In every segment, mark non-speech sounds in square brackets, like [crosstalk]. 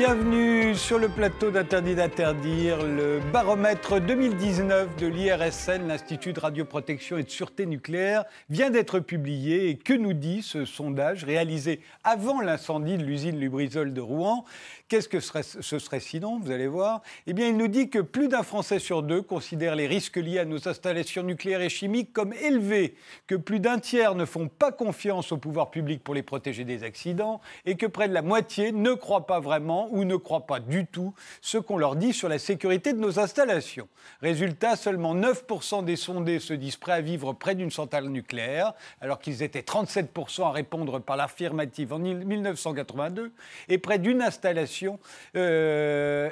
Bienvenue sur le plateau d'Interdit d'interdire, le baromètre 2019 de l'IRSN, l'Institut de radioprotection et de sûreté nucléaire, vient d'être publié. Et que nous dit ce sondage réalisé avant l'incendie de l'usine Lubrizol de Rouen? Qu'est-ce que ce serait sinon Vous allez voir? Eh bien, il nous dit que plus d'un Français sur deux considère les risques liés à nos installations nucléaires et chimiques comme élevés, que plus d'un tiers ne font pas confiance au pouvoir public pour les protéger des accidents, et que près de la moitié ne croient pas vraiment ou ne croient pas du tout ce qu'on leur dit sur la sécurité de nos installations. Résultat, seulement 9% des sondés se disent prêts à vivre près d'une centrale nucléaire, alors qu'ils étaient 37% à répondre par l'affirmative en 1982, et près d'une installation euh,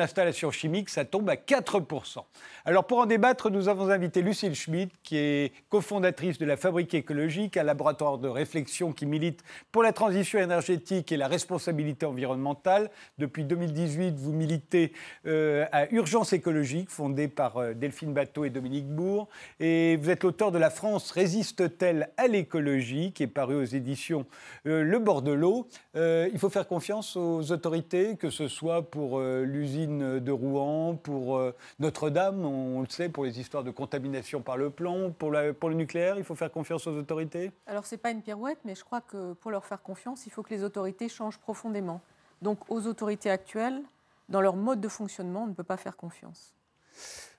installation chimique, ça tombe à 4%. Alors pour en débattre, nous avons invité Lucille Schmidt, qui est cofondatrice de la Fabrique écologique, un laboratoire de réflexion qui milite pour la transition énergétique et la responsabilité environnementale. Depuis 2018, vous militez euh, à Urgence écologique, fondée par euh, Delphine Bateau et Dominique Bourg. Et vous êtes l'auteur de La France résiste-t-elle à l'écologie, qui est paru aux éditions Le Bord de l'eau. il faut faire confiance aux autorités que ce soit pour euh, l'usine de Rouen, pour euh, Notre-Dame, on, le sait, pour les histoires de contamination par le plomb, pour, pour le nucléaire, il faut faire confiance aux autorités? Alors, ce n'est pas une pirouette, mais je crois que pour leur faire confiance, il faut que les autorités changent profondément. Donc, aux autorités actuelles, dans leur mode de fonctionnement, on ne peut pas faire confiance.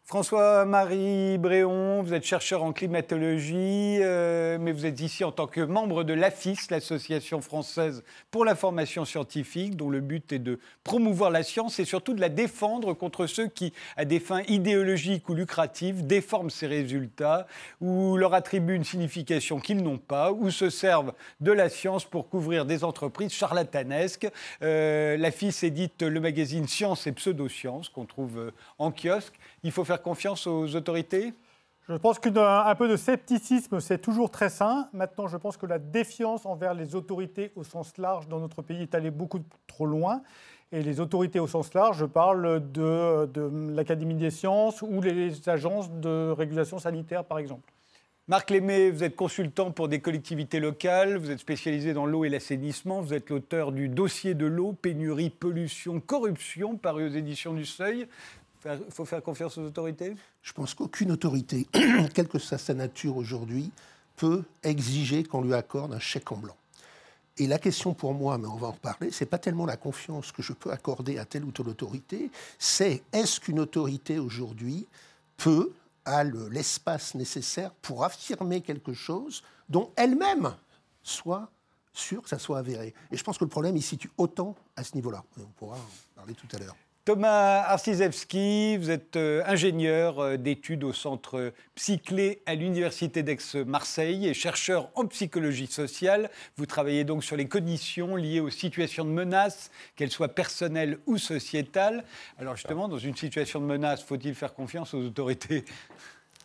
François-Marie Bréon, vous êtes chercheur en climatologie, euh, mais vous êtes ici en tant que membre de l'AFIS, l'Association française pour l'information scientifique, dont le but est de promouvoir la science et surtout de la défendre contre ceux qui, à des fins idéologiques ou lucratives, déforment ses résultats ou leur attribuent une signification qu'ils n'ont pas ou se servent de la science pour couvrir des entreprises charlatanesques. Euh, L'AFIS édite le magazine Science et Pseudosciences qu'on trouve euh, en kiosque. Il faut faire confiance aux autorités? Je pense qu'un peu de scepticisme, c'est toujours très sain. Maintenant, je pense que la défiance envers les autorités au sens large dans notre pays est allée beaucoup trop loin. Et les autorités au sens large, je parle de, de l'Académie des sciences ou les agences de régulation sanitaire, par exemple. Marc Lémé, vous êtes consultant pour des collectivités locales, vous êtes spécialisé dans l'eau et l'assainissement, vous êtes l'auteur du dossier de l'eau, pénurie, pollution, corruption, paru aux éditions du Seuil. Il faut faire confiance aux autorités? Je pense qu'aucune autorité, [clears throat] quelle que soit sa nature aujourd'hui, peut exiger qu'on lui accorde un chèque en blanc. Et la question pour moi, mais on va en reparler, c'est pas tellement la confiance que je peux accorder à telle ou telle autorité, c'est est-ce qu'une autorité aujourd'hui peut, a l'espace nécessaire pour affirmer quelque chose dont elle-même soit sûre que ça soit avéré? Et je pense que le problème, il se situe autant à ce niveau-là. On pourra en parler tout à l'heure. Thomas Arcisewski, vous êtes euh, ingénieur euh, d'études au centre Psyclé à l'Université d'Aix-Marseille et chercheur en psychologie sociale. Vous travaillez donc sur les conditions liées aux situations de menace, qu'elles soient personnelles ou sociétales. Alors justement, dans une situation de menace, faut-il faire confiance aux autorités?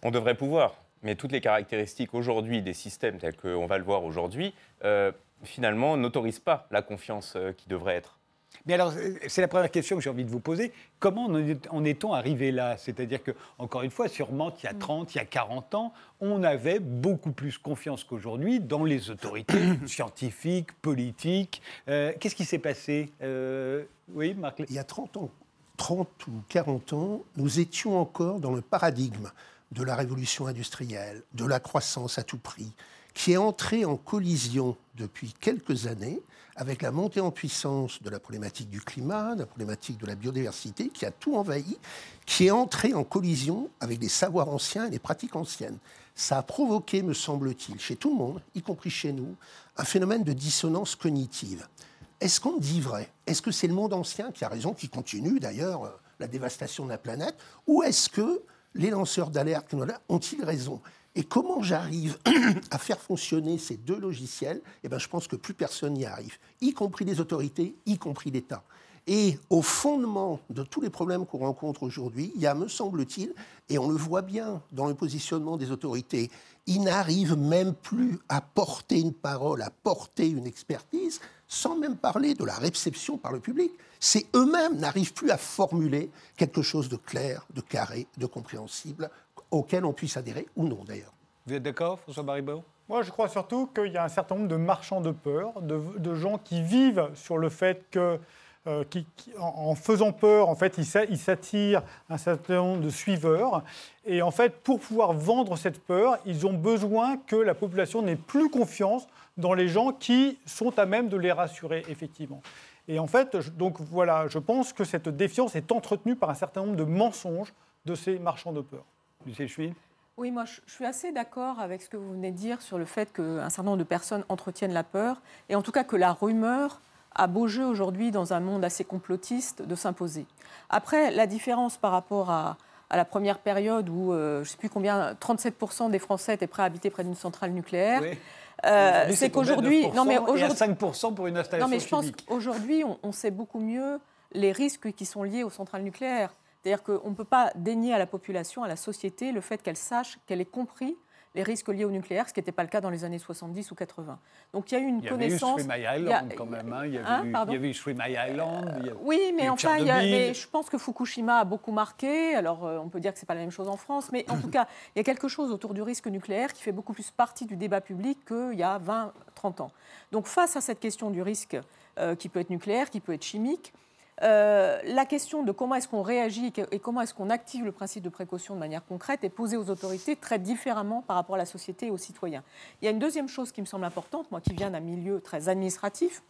On devrait pouvoir, mais toutes les caractéristiques aujourd'hui des systèmes tels qu'on va le voir aujourd'hui, euh, finalement, n'autorisent pas la confiance qui devrait être. Mais alors, c'est la première question que j'ai envie de vous poser. Comment en est-on arrivé là? C'est-à-dire que, encore une fois, sûrement, il y a 30, il y a 40 ans, on avait beaucoup plus confiance qu'aujourd'hui dans les autorités [coughs] scientifiques, politiques. Euh, qu'est-ce qui s'est passé? Euh, Oui, Marc Il y a 30 ans, 30 ou 40 ans, nous étions encore dans le paradigme de la révolution industrielle, de la croissance à tout prix, qui est entré en collision depuis quelques années avec la montée en puissance de la problématique du climat, de la problématique de la biodiversité, qui a tout envahi, qui est entré en collision avec les savoirs anciens et les pratiques anciennes. Ça a provoqué, me semble-t-il, chez tout le monde, y compris chez nous, un phénomène de dissonance cognitive. Est-ce qu'on dit vrai? Est-ce que c'est le monde ancien qui a raison, qui continue d'ailleurs euh, la dévastation de la planète? Ou est-ce que les lanceurs d'alerte ont-ils raison? Et comment j'arrive [clears throat] à faire fonctionner ces deux logiciels? Eh bien, je pense que plus personne n'y arrive, y compris les autorités, y compris l'État. Et au fondement de tous les problèmes qu'on rencontre aujourd'hui, il y a, me semble-t-il, et on le voit bien dans le positionnement des autorités, ils n'arrivent même plus à porter une parole, à porter une expertise, sans même parler de la réception par le public. C'est eux-mêmes n'arrivent plus à formuler quelque chose de clair, de carré, de compréhensible auquel on puisse adhérer ou non d'ailleurs. Vous êtes d'accord, François Baribot Moi, je crois surtout qu'il y a un certain nombre de marchands de peur, de, gens qui vivent sur le fait que euh, qui, en, faisant peur, en fait, il s'attire un certain nombre de suiveurs. Et en fait, pour pouvoir vendre cette peur, ils ont besoin que la population n'ait plus confiance dans les gens qui sont à même de les rassurer, effectivement. Et en fait, donc voilà, je pense que cette défiance est entretenue par un certain nombre de mensonges de ces marchands de peur. Oui, moi je suis assez d'accord avec ce que vous venez de dire sur le fait qu'un certain nombre de personnes entretiennent la peur, et en tout cas que la rumeur a beau jeu aujourd'hui dans un monde assez complotiste de s'imposer. Après, la différence par rapport à, la première période où, euh, je ne sais plus combien, 37% des Français étaient prêts à habiter près d'une centrale nucléaire. Euh, c'est qu'aujourd'hui, non mais aujourd'hui, 5% pour une installation Non mais je pense qu'aujourd'hui, on, sait beaucoup mieux les risques qui sont liés aux centrales nucléaires. C'est-à-dire qu'on ne peut pas dénier à la population, à la société, le fait qu'elle sache, qu'elle ait compris les risques liés au nucléaire, ce qui n'était pas le cas dans les années 70 ou 80. Donc il y a eu une connaissance. Il y avait eu Island quand même. Hein. Il, y avait hein, eu, il y avait eu Three Island. oui, mais enfin, il y je pense que Fukushima a beaucoup marqué. Alors euh, on peut dire que ce n'est pas la même chose en France, mais en tout cas, [coughs] il y a quelque chose autour du risque nucléaire qui fait beaucoup plus partie du débat public qu'il y a 20, 30 ans. Donc face à cette question du risque euh, qui peut être nucléaire, qui peut être chimique, euh, la question de comment est-ce qu'on réagit et comment est-ce qu'on active le principe de précaution de manière concrète est posée aux autorités très différemment par rapport à la société et aux citoyens. Il y a une deuxième chose qui me semble importante, moi qui viens d'un milieu très administratif,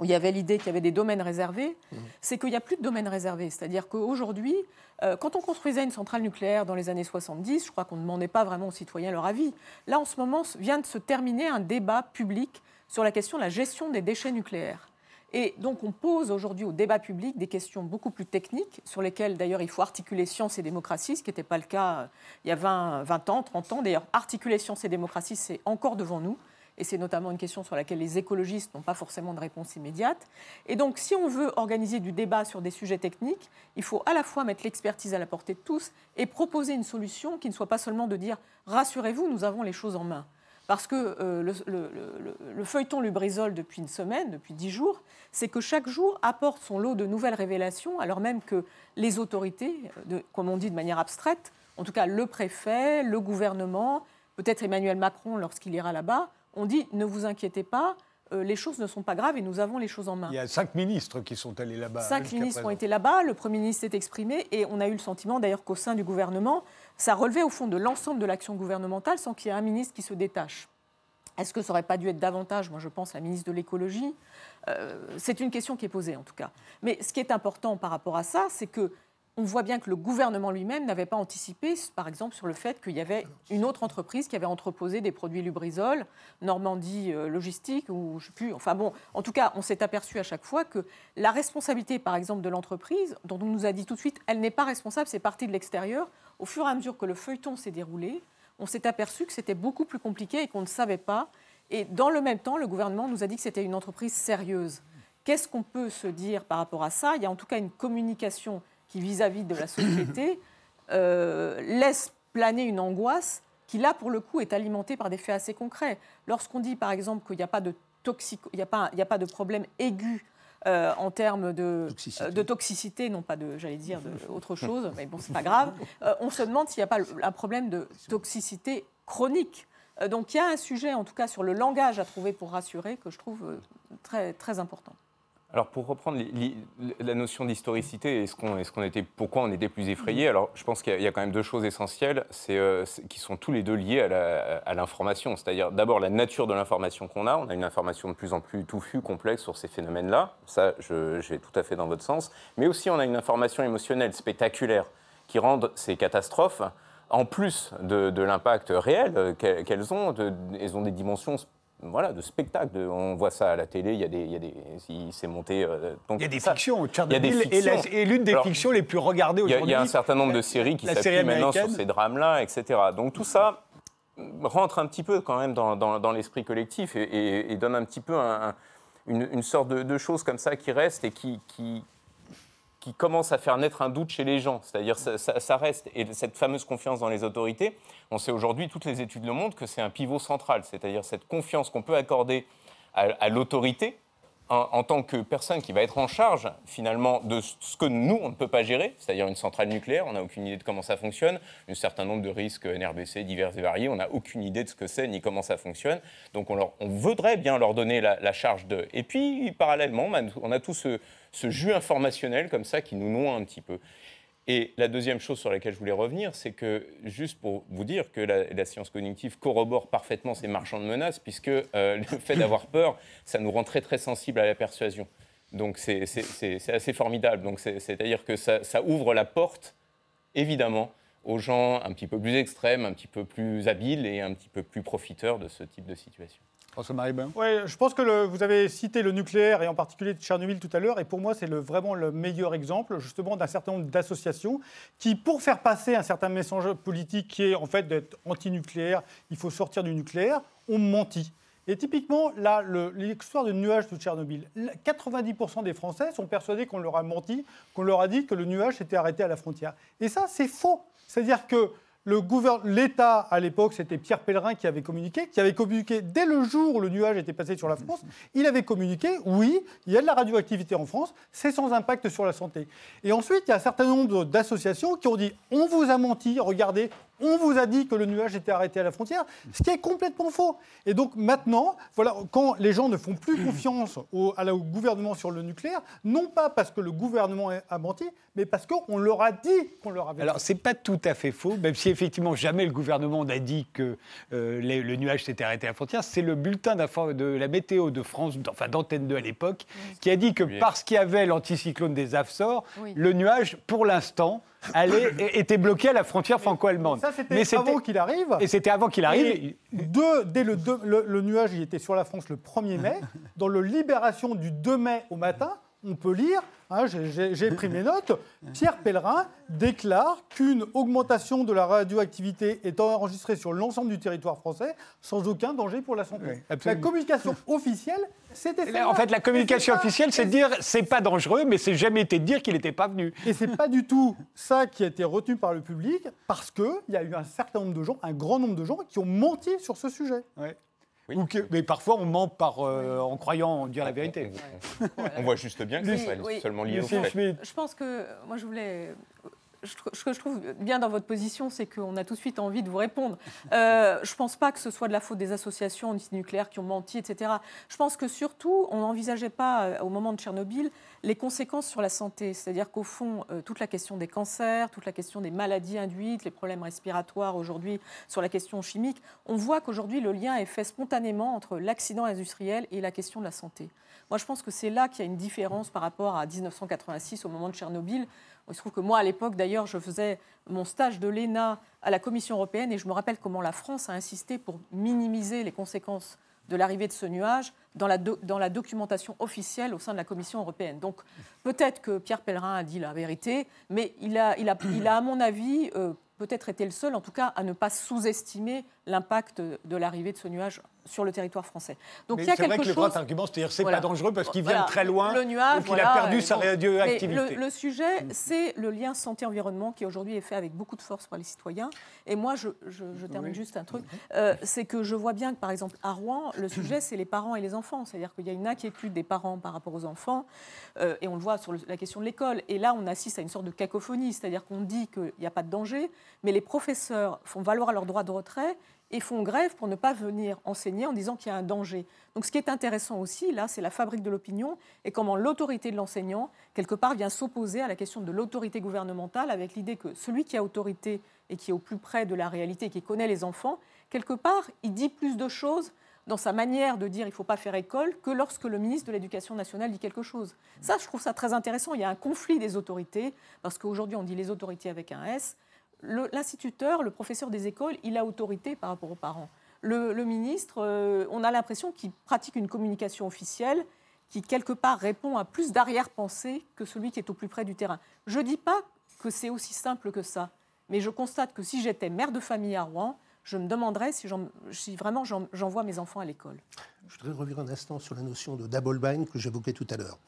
où il y avait l'idée qu'il y avait des domaines réservés, mmh. c'est qu'il n'y a plus de domaines réservés. C'est-à-dire qu'aujourd'hui, euh, quand on construisait une centrale nucléaire dans les années 70, je crois qu'on ne demandait pas vraiment aux citoyens leur avis. Là, en ce moment, vient de se terminer un débat public sur la question de la gestion des déchets nucléaires. Et donc on pose aujourd'hui au débat public des questions beaucoup plus techniques, sur lesquelles d'ailleurs il faut articuler science et démocratie, ce qui n'était pas le cas euh, il y a 20, 20 ans, 30 ans. D'ailleurs, articuler science et démocratie, c'est encore devant nous. Et c'est notamment une question sur laquelle les écologistes n'ont pas forcément de réponse immédiate. Et donc, si on veut organiser du débat sur des sujets techniques, il faut à la fois mettre l'expertise à la portée de tous et proposer une solution qui ne soit pas seulement de dire rassurez-vous, nous avons les choses en main. Parce que euh, le, feuilleton Lubrizol depuis une semaine, depuis dix jours, c'est que chaque jour apporte son lot de nouvelles révélations, alors même que les autorités, comme on dit de manière abstraite, en tout cas le préfet, le gouvernement, peut-être Emmanuel Macron lorsqu'il ira là-bas, ont dit ne vous inquiétez pas, euh, les choses ne sont pas graves et nous avons les choses en main. Il y a cinq ministres qui sont allés là-bas. Cinq ministres ont été là-bas, le Premier ministre s'est exprimé et on a eu le sentiment d'ailleurs qu'au sein du gouvernement, ça relevait au fond de l'ensemble de l'action gouvernementale sans qu'il y ait un ministre qui se détache. Est-ce que ça n'aurait pas dû être davantage Moi, je pense la ministre de l'écologie? Euh, c'est une question qui est posée, en tout cas. Mais ce qui est important par rapport à ça, c'est que on voit bien que le gouvernement lui-même n'avait pas anticipé, par exemple, sur le fait qu'il y avait une autre entreprise qui avait entreposé des produits Lubrizol, Normandie euh, Logistique, ou je ne sais plus. Enfin bon, en tout cas, on s'est aperçu à chaque fois que la responsabilité, par exemple, de l'entreprise, dont on nous a dit tout de suite, elle n'est pas responsable, c'est parti de l'extérieur. Au fur et à mesure que le feuilleton s'est déroulé, on s'est aperçu que c'était beaucoup plus compliqué et qu'on ne savait pas. Et dans le même temps, le gouvernement nous a dit que c'était une entreprise sérieuse. Qu'est-ce qu'on peut se dire par rapport à ça? Il y a en tout cas une communication qui, vis-à-vis de la société, euh, laisse planer une angoisse qui, là, pour le coup, est alimentée par des faits assez concrets. Lorsqu'on dit, par exemple, qu'il n'y a pas de il a, pas, il a pas de problème aigu euh, en termes de toxicité. de toxicité. non pas de, j'allais dire, de autre chose, mais bon, c'est pas grave. Euh, on se demande s'il n'y a pas un problème de toxicité chronique. donc il y a un sujet, en tout cas, sur le langage à trouver pour rassurer, que je trouve très, très important. Alors pour reprendre la notion d'historicité et ce qu'on, ce était, pourquoi on était plus effrayé, alors je pense qu'il y, a quand même deux choses essentielles, c'est, euh, qui sont tous les deux liées à, l'information. C'est-à-dire d'abord la nature de l'information qu'on a. On a une information de plus en plus touffue, complexe sur ces phénomènes-là. Ça, je, vais tout à fait dans votre sens. Mais aussi on a une information émotionnelle, spectaculaire, qui rend ces catastrophes en plus de, l'impact réel euh, qu'elles ont, elles ont des dimensions voilà, de spectacle. on voit ça à la télé, il y a des, il y a des, il s'est monté. Euh, il y a des fictions. Tchernobyl est l'une des fictions les plus regardées aujourd'hui. Il y, a un certain nombre de séries qui s'appuient maintenant sur ces drames-là, etc. Donc tout ça rentre un petit peu quand même dans, dans, l'esprit collectif et, donne un petit peu une, une, sorte de, de, chose comme ça qui reste et qui, qui, qui commence à faire naître un doute chez les gens. C'est-à-dire ça, reste. Et cette fameuse confiance dans les autorités, on sait aujourd'hui, toutes les études le montrent, que c'est un pivot central. C'est-à-dire cette confiance qu'on peut accorder à, l'autorité en, tant que personne qui va être en charge finalement de ce que nous, on ne peut pas gérer, c'est-à-dire une centrale nucléaire, on n'a aucune idée de comment ça fonctionne, un certain nombre de risques NRBC divers et variés, on n'a aucune idée de ce que c'est ni comment ça fonctionne. Donc on, voudrait bien leur donner la, charge de... Et puis parallèlement, on a tout ce jus informationnel comme ça qui nous noie un petit peu. Et la deuxième chose sur laquelle je voulais revenir, c'est que, juste pour vous dire que la, science cognitive corrobore parfaitement ces marchands de menaces, puisque euh, [laughs] le fait d'avoir peur, ça nous rend très très sensibles à la persuasion. Donc c'est assez formidable. Donc c'est-à-dire que ça, ça, ouvre la porte, évidemment, aux gens un petit peu plus extrêmes, un petit peu plus habiles et un petit peu plus profiteurs de ce type de situation. François-Marie je pense que vous avez cité le nucléaire et en particulier Tchernobyl tout à l'heure. Et pour moi, c'est vraiment le meilleur exemple, justement, d'un certain nombre d'associations qui, pour faire passer un certain message politique qui est en fait d'être anti-nucléaire, il faut sortir du nucléaire, ont menti. Et typiquement, là, l'histoire du nuage de Tchernobyl, 90% des Français sont persuadés qu'on leur a menti, qu'on leur a dit que le nuage s'était arrêté à la frontière. Et ça, c'est faux. C'est-à-dire que L'État, à l'époque, c'était Pierre Pellerin qui avait communiqué, qui avait communiqué dès le jour où le nuage était passé sur la France. Il avait communiqué, oui, il y a de la radioactivité en France, c'est sans impact sur la santé. Et ensuite, il y a un certain nombre d'associations qui ont dit on vous a menti, regardez, on vous a dit que le nuage était arrêté à la frontière, ce qui est complètement faux. Et donc maintenant, voilà, quand les gens ne font plus confiance au, gouvernement sur le nucléaire, non pas parce que le gouvernement a menti, mais parce qu'on leur a dit qu'on leur avait. Alors c'est pas tout à fait faux, même si effectivement jamais le gouvernement n'a dit que euh, le nuage s'était arrêté à la frontière. C'est le bulletin de la météo de France, enfin d'Antenne 2 à l'époque, qui a dit que parce qu'il y avait l'anticyclone des Afsor, le nuage, pour l'instant, allait, était bloqué à la frontière franco-allemande. Ça, c'était avant qu'il arrive. Et c'était avant qu'il arrive. dès le, le, nuage, il était sur la France le 1er mai. Dans le Libération du 2 mai au matin, on peut lire, hein, j'ai pris mes notes, Pierre Pellerin déclare qu'une augmentation de la radioactivité est enregistrée sur l'ensemble du territoire français sans aucun danger pour la santé. la communication [laughs] officielle, c'était ça. En fait, la communication officielle, c'est de dire c'est pas dangereux, mais c'est jamais été de dire qu'il n'était pas venu. Et c'est pas du tout ça qui a été retenu par le public, parce qu'il y a eu un certain nombre de gens, un grand nombre de gens, qui ont menti sur ce sujet mais parfois on ment par, euh, en croyant dire la vérité. On voit juste bien que c'est seulement lié au fait. Je pense que moi je voulais ce que je trouve bien dans votre position, c'est qu'on a tout de suite envie de vous répondre. Euh, je ne pense pas que ce soit de la faute des associations antinucléaires qui ont menti, etc. Je pense que surtout, on n'envisageait pas, euh, au moment de Tchernobyl, les conséquences sur la santé. C'est-à-dire qu'au fond, euh, toute la question des cancers, toute la question des maladies induites, les problèmes respiratoires aujourd'hui, sur la question chimique, on voit qu'aujourd'hui, le lien est fait spontanément entre l'accident industriel et la question de la santé. Moi, je pense que c'est là qu'il y a une différence par rapport à 1986, au moment de Tchernobyl. Il se trouve que moi, à l'époque, d'ailleurs, je faisais mon stage de l'ENA à la Commission européenne et je me rappelle comment la France a insisté pour minimiser les conséquences de l'arrivée de ce nuage dans la, dans la, documentation officielle au sein de la Commission européenne. Donc peut-être que Pierre Pellerin a dit la vérité, mais il a, il a, il a à mon avis, euh, peut-être été le seul, en tout cas, à ne pas sous-estimer l'impact de l'arrivée de ce nuage sur le territoire français. Donc il y a quelque vrai que le grand argument, c'est-à-dire c'est pas dangereux parce qu'il vient très loin, le nuage, donc il a perdu sa radioactivité. Le, le, sujet, c'est le lien santé-environnement qui aujourd'hui est fait avec beaucoup de force par les citoyens. Et moi, je, termine juste un truc, euh, c'est que je vois bien que par exemple à Rouen, le sujet c'est les parents et les enfants, c'est-à-dire qu'il y a une inquiétude des parents par rapport aux enfants, euh, et on le voit sur la question de l'école. Et là, on assiste à une sorte de cacophonie, c'est-à-dire qu'on dit qu'il n'y a pas de danger, mais les professeurs font valoir leur droit de retrait et font grève pour ne pas venir enseigner en disant qu'il y a un danger. Donc ce qui est intéressant aussi, là, c'est la fabrique de l'opinion et comment l'autorité de l'enseignant, quelque part, vient s'opposer à la question de l'autorité gouvernementale avec l'idée que celui qui a autorité et qui est au plus près de la réalité, qui connaît les enfants, quelque part, il dit plus de choses dans sa manière de dire il ne faut pas faire école que lorsque le ministre de l'Éducation nationale dit quelque chose. Ça, je trouve ça très intéressant. Il y a un conflit des autorités, parce qu'aujourd'hui, on dit les autorités avec un S, l'instituteur, le, professeur des écoles, il a autorité par rapport aux parents. Le, ministre, euh, on a l'impression qu'il pratique une communication officielle qui, quelque part, répond à plus d'arrière-pensée que celui qui est au plus près du terrain. Je ne dis pas que c'est aussi simple que ça, mais je constate que si j'étais mère de famille à Rouen, je me demanderais si, vraiment j'envoie mes enfants à l'école. Je voudrais revenir un instant sur la notion de double bind que j'évoquais tout à l'heure.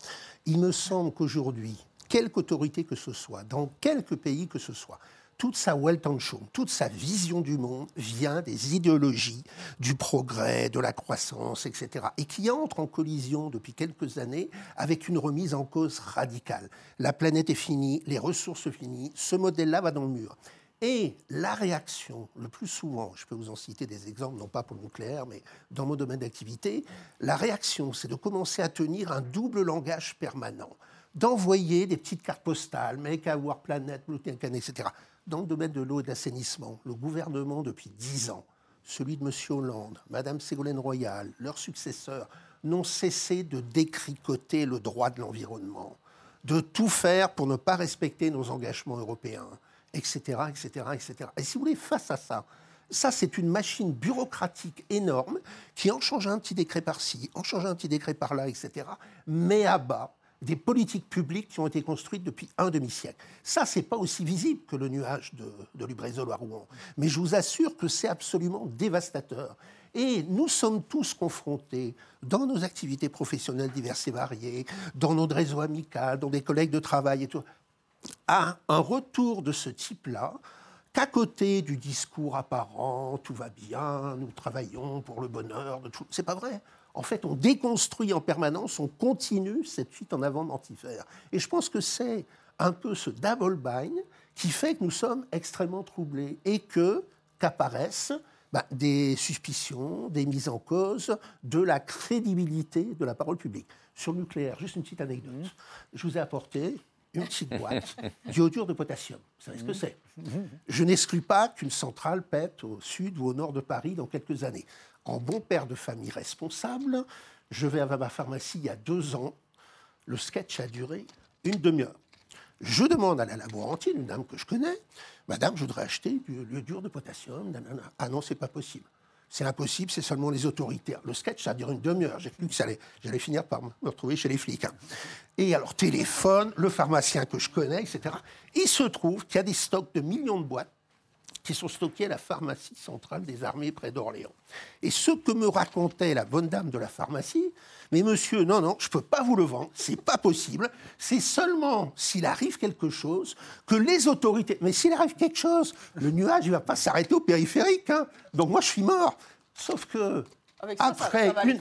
Il me semble qu'aujourd'hui, quelque autorité que ce soit, dans quelque pays que ce soit, toute sa Weltanschauung, toute sa vision du monde vient des idéologies du progrès, de la croissance, etc. Et qui entre en collision depuis quelques années avec une remise en cause radicale. La planète est finie, les ressources finies, ce modèle-là va dans le mur. Et la réaction, le plus souvent, je peux vous en citer des exemples, non pas pour le nucléaire, mais dans mon domaine d'activité, la réaction, c'est de commencer à tenir un double langage permanent, d'envoyer des petites cartes postales, Make Our Planet, etc. Dans le domaine de l'eau et de l'assainissement, le gouvernement, depuis dix ans, celui de M. Hollande, Mme Ségolène Royal, leurs successeurs, n'ont cessé de décricoter le droit de l'environnement, de tout faire pour ne pas respecter nos engagements européens etc., etc., etc. Et si vous voulez, face à ça, ça, c'est une machine bureaucratique énorme qui, en changeant un petit décret par-ci, en changeant un petit décret par-là, etc., met à bas des politiques publiques qui ont été construites depuis un demi-siècle. Ça, c'est pas aussi visible que le nuage de, de Lubrizol à Rouen. Mais je vous assure que c'est absolument dévastateur. Et nous sommes tous confrontés, dans nos activités professionnelles diverses et variées, dans notre réseau amical, dans des collègues de travail et tout, à un retour de ce type-là, qu'à côté du discours apparent, tout va bien, nous travaillons pour le bonheur de tout. C'est pas vrai. En fait, on déconstruit en permanence, on continue cette fuite en avant mortifère. Et je pense que c'est un peu ce double bind qui fait que nous sommes extrêmement troublés et que qu'apparaissent bah, des suspicions, des mises en cause de la crédibilité de la parole publique. Sur le nucléaire, juste une petite anecdote. Je vous ai apporté une petite boîte [laughs] d'iodure de potassium. Vous savez ce que c'est? Je n'exclus pas qu'une centrale pète au sud ou au nord de Paris dans quelques années. En bon père de famille responsable, je vais à ma pharmacie il y a deux ans. Le sketch a duré une demi-heure. Je demande à la laborantine, une dame que je connais, Madame, je voudrais acheter du l'iodure de potassium. Ah non, c'est pas possible. C'est impossible, c'est seulement les autorités. Le sketch, ça a duré une demi-heure. J'ai cru que j'allais finir par me retrouver chez les flics. Hein. Et alors, téléphone, le pharmacien que je connais, etc. Il se trouve qu'il y a des stocks de millions de boîtes qui sont stockés à la pharmacie centrale des armées près d'Orléans. Et ce que me racontait la bonne dame de la pharmacie, mais monsieur, non, non, je ne peux pas vous le vendre, c'est pas possible. C'est seulement s'il arrive quelque chose que les autorités. Mais s'il arrive quelque chose, le nuage, ne va pas s'arrêter au périphérique. Hein. Donc moi, je suis mort. Sauf que. Après, une,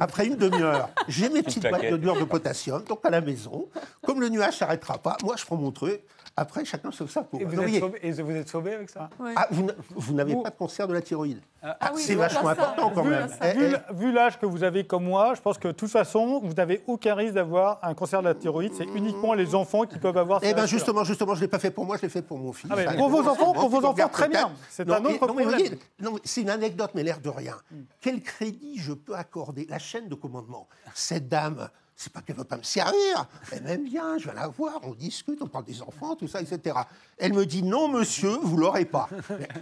après une demi-heure, j'ai mes [laughs] petites boîtes de de potassium, donc à la maison. Comme le nuage ne s'arrêtera pas, moi je prends mon truc, après, chacun sauve ça pour. Et vous, êtes sauvé, et vous êtes sauvé avec ça ah, Vous, n'avez pas de cancer de la thyroïde. Ah, ah c'est vachement important quand même. Vu, vu l'âge que vous avez comme moi, je pense que de toute façon, vous n'avez aucun risque d'avoir un cancer de la thyroïde. C'est uniquement les enfants qui peuvent avoir. Eh bien, justement, justement, je ne l'ai pas fait pour moi, je l'ai fait pour mon fils. Ah, pour vos enfants, pour vos enfants, très bien. C'est un autre problème. c'est une anecdote, mais l'air de rien. Hmm. Quel crédit je peux accorder? La chaîne de commandement. Cette dame c'est pas qu'elle veut pas me servir. Elle m'aime bien, je vais la voir, on discute, on parle des enfants, tout ça, etc. Elle me dit non, monsieur, vous l'aurez pas.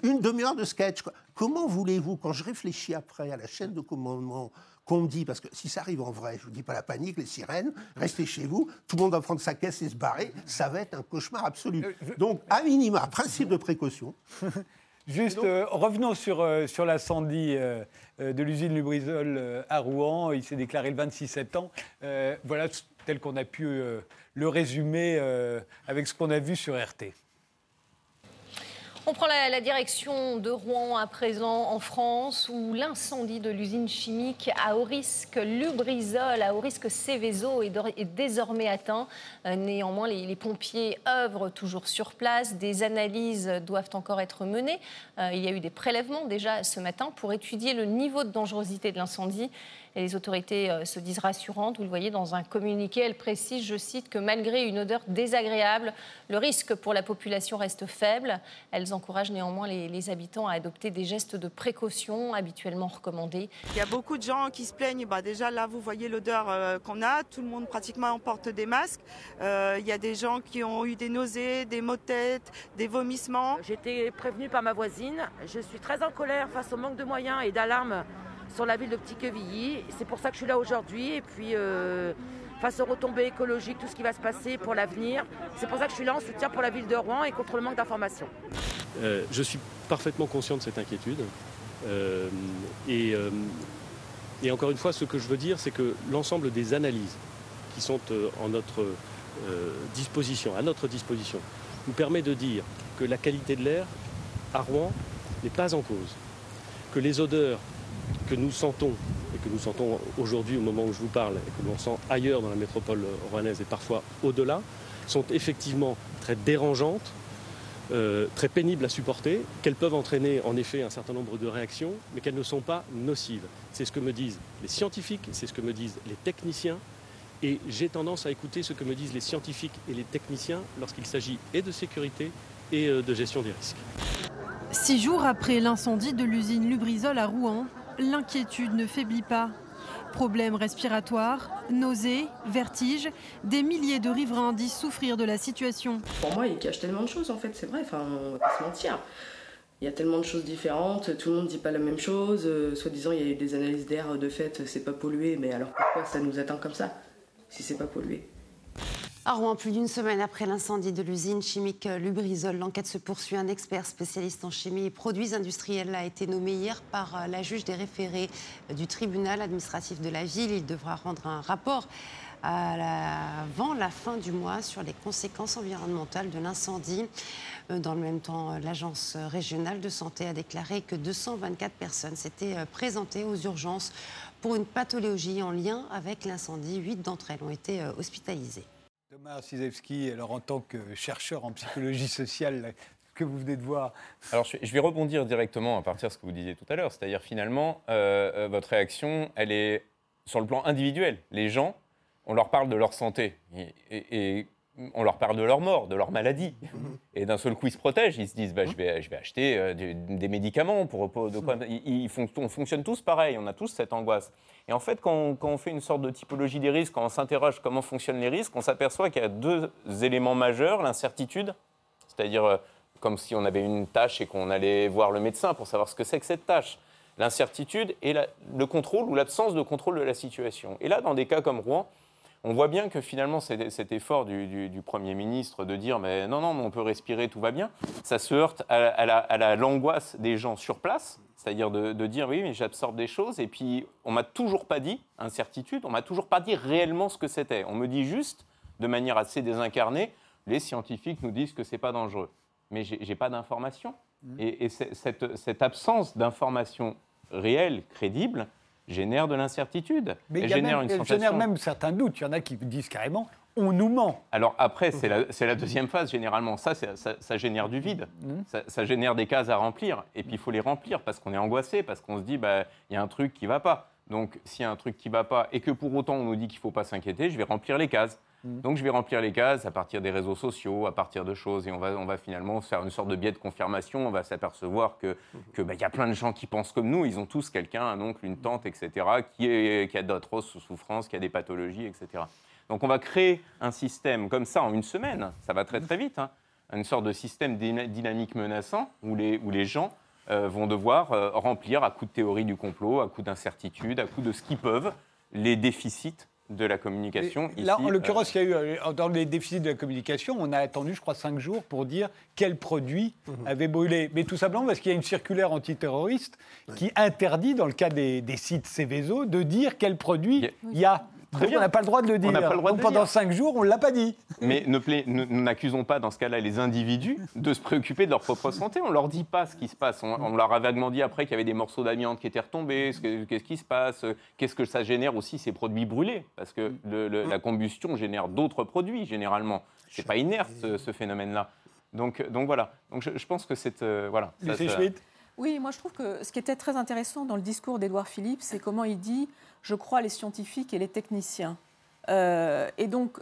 Une demi-heure de sketch. Comment voulez-vous, quand je réfléchis après à la chaîne de commandement, qu'on me dit, parce que si ça arrive en vrai, je vous dis pas la panique, les sirènes, restez chez vous, tout le monde va prendre sa caisse et se barrer, ça va être un cauchemar absolu. Euh, Donc, à minima, principe de précaution. [laughs] Juste, euh, revenons sur, euh, sur l'incendie euh, de l'usine Lubrizol à Rouen. Il s'est déclaré le 26 septembre. voilà tel qu'on a pu le résumer avec ce qu'on a vu sur RT. On prend la, direction de Rouen à présent en France où l'incendie de l'usine chimique à haut risque Lubrizol, à haut risque Céveso est, désormais atteint. Euh, néanmoins, les, pompiers œuvrent toujours sur place. Des analyses doivent encore être menées. Euh, il y a eu des prélèvements déjà ce matin pour étudier le niveau de dangerosité de l'incendie et les autorités euh, se disent rassurantes. Vous le voyez dans un communiqué, elles précisent, je cite, que malgré une odeur désagréable, le risque pour la population reste faible. Elles encouragent néanmoins les, habitants à adopter des gestes de précaution habituellement recommandés. Il y a beaucoup de gens qui se plaignent. Bah, déjà là, vous voyez l'odeur euh, qu'on a. Tout le monde pratiquement porte des masques. Euh, il y a des gens qui ont eu des nausées, des maux de tête, des vomissements. J'ai été prévenue par ma voisine. Je suis très en colère face au manque de moyens et d'alarmes sur la ville de Petit-Quevilly. C'est pour ça que je suis là aujourd'hui. Et puis, euh, face aux retombées écologiques, tout ce qui va se passer pour l'avenir, c'est pour ça que je suis là en soutien pour la ville de Rouen et contre le manque d'informations. Euh, je suis parfaitement conscient de cette inquiétude. Euh, et, et, encore une fois, ce que je veux dire, c'est que l'ensemble des analyses qui sont en notre disposition, à notre disposition, nous permet de dire que la qualité de l'air à Rouen n'est pas en cause, que les odeurs que nous sentons et que nous sentons aujourd'hui au moment où je vous parle et que l'on sent ailleurs dans la métropole rouennaise et parfois au-delà, sont effectivement très dérangeantes, euh, très pénibles à supporter, qu'elles peuvent entraîner en effet un certain nombre de réactions, mais qu'elles ne sont pas nocives. C'est ce que me disent les scientifiques, c'est ce que me disent les techniciens, et j'ai tendance à écouter ce que me disent les scientifiques et les techniciens lorsqu'il s'agit et de sécurité et euh, de gestion des risques. Six jours après l'incendie de l'usine Lubrizol à Rouen, l'inquiétude ne faiblit pas. Problèmes respiratoires, nausées, vertiges, des milliers de riverains disent souffrir de la situation. Pour moi, il cache tellement de choses en fait, c'est vrai, enfin, on va pas se mentir. Il y a tellement de choses différentes, tout le monde ne dit pas la même chose. Euh, Soi-disant, il y a eu des analyses d'air de fait, c'est pas pollué, mais alors pourquoi ça nous atteint comme ça si c'est pas pollué? À Rouen, plus d'une semaine après l'incendie de l'usine chimique Lubrizol, l'enquête se poursuit. Un expert spécialiste en chimie et produits industriels a été nommé hier par la juge des référés du tribunal administratif de la ville. Il devra rendre un rapport avant la fin du mois sur les conséquences environnementales de l'incendie. Dans le même temps, l'agence régionale de santé a déclaré que 224 personnes s'étaient présentées aux urgences pour une pathologie en lien avec l'incendie. Huit d'entre elles ont été hospitalisées. Thomas Sizewski, alors en tant que chercheur en psychologie sociale, que vous venez de voir Alors, je vais rebondir directement à partir de ce que vous disiez tout à l'heure. C'est-à-dire, finalement, euh, euh, votre réaction, elle est sur le plan individuel. Les gens, on leur parle de leur santé. On leur parle de leur mort, de leur maladie. [laughs] Mhm. Et d'un seul coup, ils se protègent. Ils se disent bah, je, vais, je vais acheter euh, des, médicaments. Pour, de quoi, mhm. ils, on fonctionne tous pareil. On a tous cette angoisse. Et en fait, quand on, fait une sorte de typologie des risques, quand on s'interroge comment fonctionnent les risques, on s'aperçoit qu'il y a deux éléments majeurs l'incertitude, c'est-à-dire euh, comme si on avait une tâche et qu'on allait voir le médecin pour savoir ce que c'est que cette tâche. L'incertitude et le contrôle ou l'absence de contrôle de la situation. Et là, dans des cas comme Rouen, on voit bien que finalement cet, effort du, Premier ministre de dire mais non, non, on peut respirer, tout va bien, ça se heurte à, l'angoisse des gens sur place, c'est-à-dire de, dire oui, mais j'absorbe des choses, et puis on m'a toujours pas dit, incertitude, on m'a toujours pas dit réellement ce que c'était. On me dit juste, de manière assez désincarnée, les scientifiques nous disent que c'est pas dangereux. Mais j'ai pas d'information. Mmh. Et, cette, cette absence d'information réelle, crédible, génère de l'incertitude. Mais il génère, même, une génère même certains doutes. Il y en a qui disent carrément on nous ment. Alors après, c'est la, deuxième phase généralement. Ça, ça, génère du vide. Mmh. Ça, génère des cases à remplir. Et puis il faut les remplir parce qu'on est angoissé, parce qu'on se dit, bah, il y a un truc qui ne va pas. Donc s'il y a un truc qui ne va pas et que pour autant on nous dit qu'il ne faut pas s'inquiéter, je vais remplir les cases. Mm. Donc je vais remplir les cases à partir des réseaux sociaux, à partir de choses, et on va, on va finalement faire une sorte de biais de confirmation. On va s'apercevoir que qu'il mm-hmm. bah, y a plein de gens qui pensent comme nous. Ils ont tous quelqu'un, un oncle, une tante, etc., qui, est, qui a d'autres souffrances, qui a des pathologies, etc. Donc on va créer un système comme ça en une semaine. Ça va très très vite. Hein. Une sorte de système dynamique menaçant où les, où les gens euh, vont devoir euh, remplir à coup de théorie du complot, à coup d'incertitude, à coup de ce qu'ils peuvent, les déficits de la communication. là, en l'occurrence, il y a eu, euh, dans les déficits de la communication, on a attendu, je crois, cinq jours pour dire quel produit mhm. avait brûlé. Mais tout simplement parce qu'il y a une circulaire antiterroriste qui interdit, dans le cas des, des sites Céveso, de dire quel produit il y a. On n'a pas le droit de le dire. pendant cinq jours, on ne l'a pas dit. Mais ne n'accusons pas dans ce cas-là les individus de se préoccuper de leur propre santé. On ne leur dit pas ce qui se passe. On, leur a vaguement dit après qu'il y avait des morceaux d'amiante qui étaient retombés. Qu'est-ce qui se passe Qu'est-ce que ça génère aussi ces produits brûlés Parce que la combustion génère d'autres produits généralement. C'est pas inerte ce, phénomène-là. Donc, donc voilà. Donc je, pense que c'est euh, voilà. Oui, moi je trouve que ce qui était très intéressant dans le discours d'Édouard Philippe, c'est comment il dit je crois les scientifiques et les techniciens. Euh, et donc,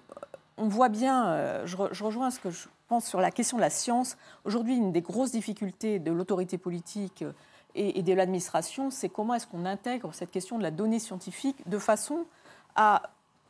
on voit bien, euh, je, rejoins ce que je pense sur la question de la science. Aujourd'hui, une des grosses difficultés de l'autorité politique euh, et, et de l'administration, c'est comment est-ce qu'on intègre cette question de la donnée scientifique de façon à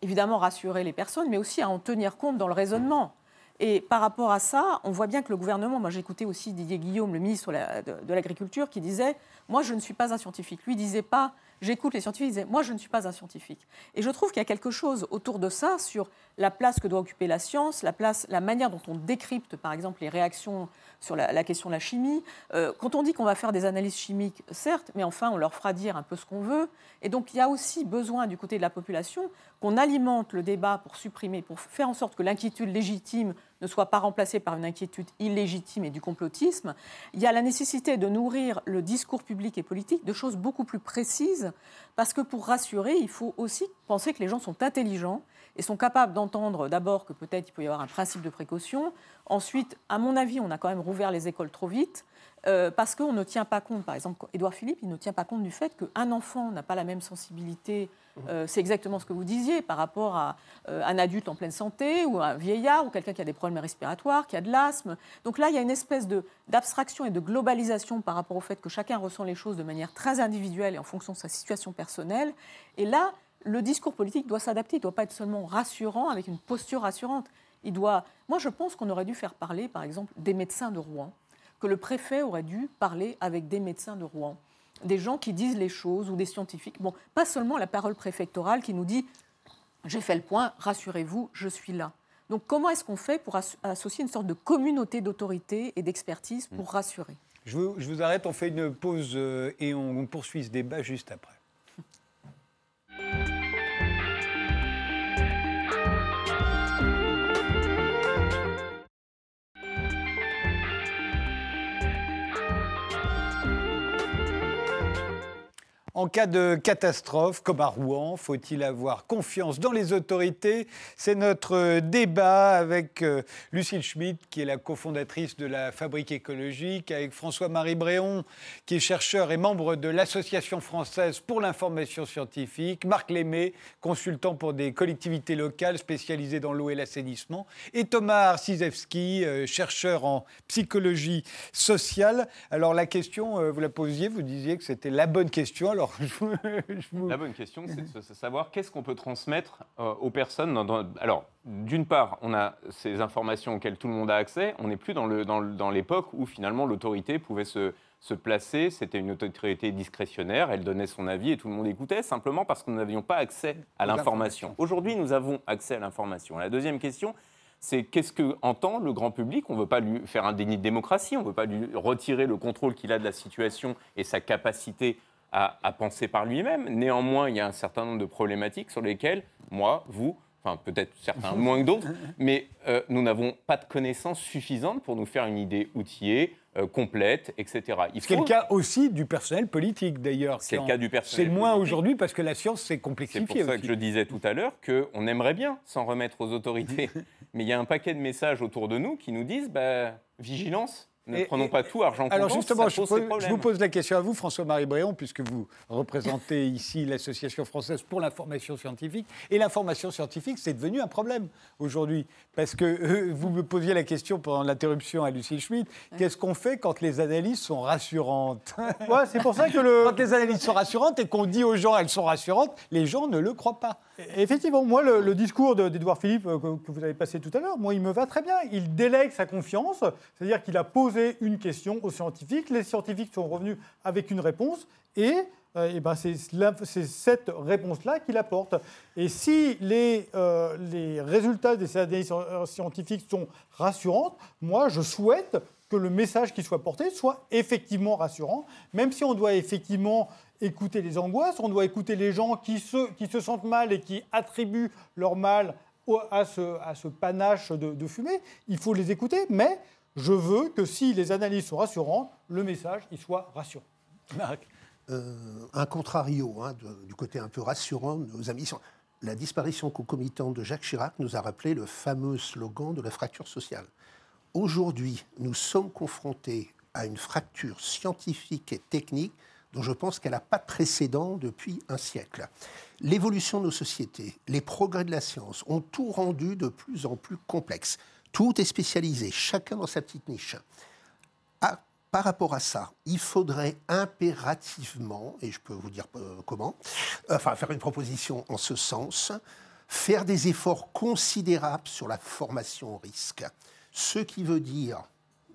évidemment rassurer les personnes, mais aussi à en tenir compte dans le raisonnement. Et par rapport à ça, on voit bien que le gouvernement, moi j'écoutais aussi Didier Guillaume, le ministre de, l'Agriculture, qui disait, moi je ne suis pas un scientifique. Lui disait pas, j'écoute les scientifiques, il disait, moi je ne suis pas un scientifique. Et je trouve qu'il y a quelque chose autour de ça sur la place que doit occuper la science, la place, la manière dont on décrypte par exemple les réactions sur la, question de la chimie. Euh, quand on dit qu'on va faire des analyses chimiques, certes, mais enfin on leur fera dire un peu ce qu'on veut. Et donc il y a aussi besoin du côté de la population qu'on alimente le débat pour supprimer, pour faire en sorte que l'inquiétude légitime ne soit pas remplacée par une inquiétude illégitime et du complotisme, il y a la nécessité de nourrir le discours public et politique de choses beaucoup plus précises, parce que pour rassurer, il faut aussi penser que les gens sont intelligents et sont capables d'entendre d'abord que peut-être il peut y avoir un principe de précaution. Ensuite, à mon avis, on a quand même rouvert les écoles trop vite. Euh, parce qu'on ne tient pas compte, par exemple, Édouard Philippe, il ne tient pas compte du fait qu'un enfant n'a pas la même sensibilité, euh, c'est exactement ce que vous disiez, par rapport à euh, un adulte en pleine santé, ou un vieillard, ou quelqu'un qui a des problèmes respiratoires, qui a de l'asthme. Donc là, il y a une espèce d'abstraction et de globalisation par rapport au fait que chacun ressent les choses de manière très individuelle et en fonction de sa situation personnelle. Et là, le discours politique doit s'adapter, il ne doit pas être seulement rassurant, avec une posture rassurante. Il doit... Moi, je pense qu'on aurait dû faire parler, par exemple, des médecins de Rouen, que le préfet aurait dû parler avec des médecins de Rouen, des gens qui disent les choses ou des scientifiques. Bon, pas seulement la parole préfectorale qui nous dit j'ai fait le point, rassurez-vous, je suis là. Donc comment est-ce qu'on fait pour associer une sorte de communauté d'autorité et d'expertise pour mm. rassurer? Je vous, je vous, arrête, on fait une pause euh, et on poursuit ce débat juste après. En cas de catastrophe, comme à Rouen, faut-il avoir confiance dans les autorités? C'est notre débat avec euh, Lucille Schmitt, qui est la cofondatrice de la Fabrique écologique, avec François-Marie Bréon, qui est chercheur et membre de l'Association française pour l'information scientifique, Marc Lémé, consultant pour des collectivités locales spécialisées dans l'eau et l'assainissement, et Thomas Arsizewski, euh, chercheur en psychologie sociale. Alors la question, euh, vous la posiez, vous disiez que c'était la bonne question. [laughs] La bonne question, c'est de savoir qu'est-ce qu'on peut transmettre euh, aux personnes. Alors, d'une part, on a ces informations auxquelles tout le monde a accès. On n'est plus dans l'époque dans, où finalement l'autorité pouvait se, se placer. C'était une autorité discrétionnaire. Elle donnait son avis et tout le monde écoutait simplement parce que nous n'avions pas accès à l'information. Aujourd'hui, nous avons accès à l'information. La deuxième question, c'est qu'est-ce que entend le grand public On ne veut pas lui faire un déni de démocratie, on ne veut pas lui retirer le contrôle qu'il a de la situation et sa capacité à, penser par lui-même. Néanmoins, il y a un certain nombre de problématiques sur lesquelles moi, vous, enfin peut-être certains [laughs] moins que d'autres, mais euh, nous n'avons pas de connaissances suffisantes pour nous faire une idée outillée, euh, complète, etc. C'est le cas aussi du personnel politique d'ailleurs. C'est le cas du personnel. C'est moins aujourd'hui parce que la science s'est complexifiée. C'est pour ça que je disais tout à l'heure qu'on aimerait bien s'en remettre aux autorités, [laughs] mais il y a un paquet de messages autour de nous qui nous disent bah, vigilance. Ne prenons pas tout argent comptant. Alors justement, je, vous pose la question à vous, François-Marie Bréon, puisque vous représentez [laughs] ici l'Association française pour l'information scientifique. Et l'information scientifique, c'est devenu un problème aujourd'hui. Parce que euh, vous me posiez la question pendant l'interruption à Lucie Schmitt, qu'est-ce qu'on fait quand les analyses sont rassurantes [laughs] ouais, C'est pour ça que le... Quand les analyses sont rassurantes et qu'on dit aux gens elles sont rassurantes, les gens ne le croient pas. Effectivement, moi, le, discours d'Edouard Philippe euh, que, que vous avez passé tout à l'heure, moi, il me va très bien. Il délègue sa confiance, c'est-à-dire qu'il a une question aux scientifiques, les scientifiques sont revenus avec une réponse, et euh, ben c'est cette réponse-là qu'il apporte. Et si les, euh, les résultats des analyses scientifiques sont rassurants, moi, je souhaite que le message qui soit porté soit effectivement rassurant, même si on doit effectivement écouter les angoisses, on doit écouter les gens qui se, qui se sentent mal et qui attribuent leur mal à ce, à ce panache de, de, fumée. Il faut les écouter, mais je veux que si les analyses sont rassurantes, le message il soit rassurant. Euh, un contrario hein, du côté un peu rassurant de nos amis. La disparition concomitante de Jacques Chirac nous a rappelé le fameux slogan de la fracture sociale. Aujourd'hui, nous sommes confrontés à une fracture scientifique et technique dont je pense qu'elle n'a pas de précédent depuis un siècle. L'évolution de nos sociétés, les progrès de la science ont tout rendu de plus en plus complexe. Tout est spécialisé, chacun dans sa petite niche. Ah, par rapport à ça, il faudrait impérativement, et je peux vous dire euh, comment, enfin faire une proposition en ce sens, faire des efforts considérables sur la formation au risque. Ce qui veut dire,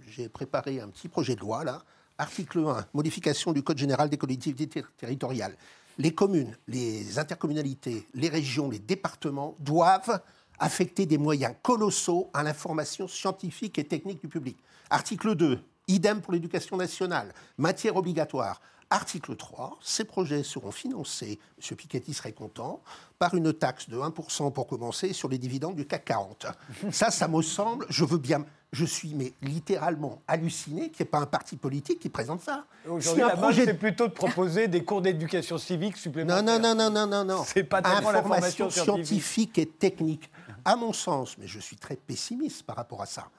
j'ai préparé un petit projet de loi là, Article 1, modification du Code général des collectivités territoriales. Les communes, les intercommunalités, les régions, les départements doivent affecter des moyens colossaux à l'information scientifique et technique du public. Article 2, Idem pour l'éducation nationale, matière obligatoire. Article 3, ces projets seront financés, M. Piketty serait content, par une taxe de 1% pour commencer sur les dividendes du CAC 40. [laughs] Ça, ça me semble, je veux bien, je suis mais littéralement halluciné qu'il n'y ait pas un parti politique qui présente ça. Aujourd'hui, la projet... c'est plutôt de proposer des cours d'éducation civique supplémentaires. Non, non, non, non, non, non. C'est pas tellement l'information scientifique et technique. À mon sens, mais je suis très pessimiste par rapport à ça,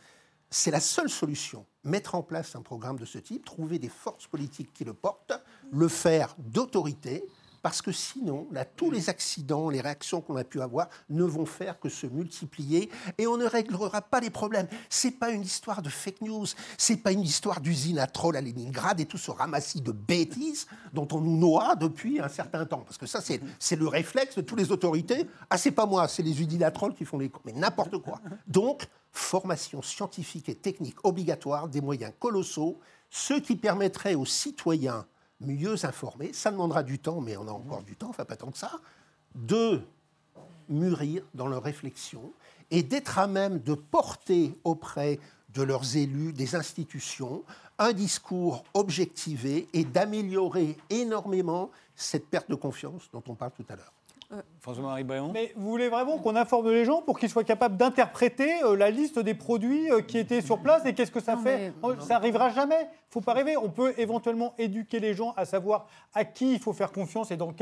c'est la seule solution. Mettre en place un programme de ce type, trouver des forces politiques qui le portent, le faire d'autorité, parce que sinon, tous les accidents, les réactions qu'on a pu avoir ne vont faire que se multiplier et on ne réglera pas les problèmes. C'est pas une histoire de fake news, c'est pas une histoire d'usine à troll à Leningrad et tout ce ramassis de bêtises dont on nous noie depuis un certain temps. Parce que ça, c'est le réflexe de toutes les autorités. Ah, c'est pas moi, c'est les usines à qui font les. Mais n'importe quoi. Donc, formation scientifique et technique obligatoire, des moyens colossaux, ce qui permettrait aux citoyens mieux informés, ça demandera du temps, mais on a encore du temps, enfin pas tant que ça, de mûrir dans leur réflexion et d'être à même de porter auprès de leurs élus, des institutions, un discours objectivé et d'améliorer énormément cette perte de confiance dont on parle tout à l'heure. Euh, François-Marie Bayon Mais vous voulez vraiment qu'on informe les gens pour qu'ils soient capables d'interpréter euh, la liste des produits euh, qui étaient sur place et qu'est-ce que ça fait oh, Ça n'arrivera jamais. Il ne faut pas rêver. On peut éventuellement éduquer les gens à savoir à qui il faut faire confiance et dans,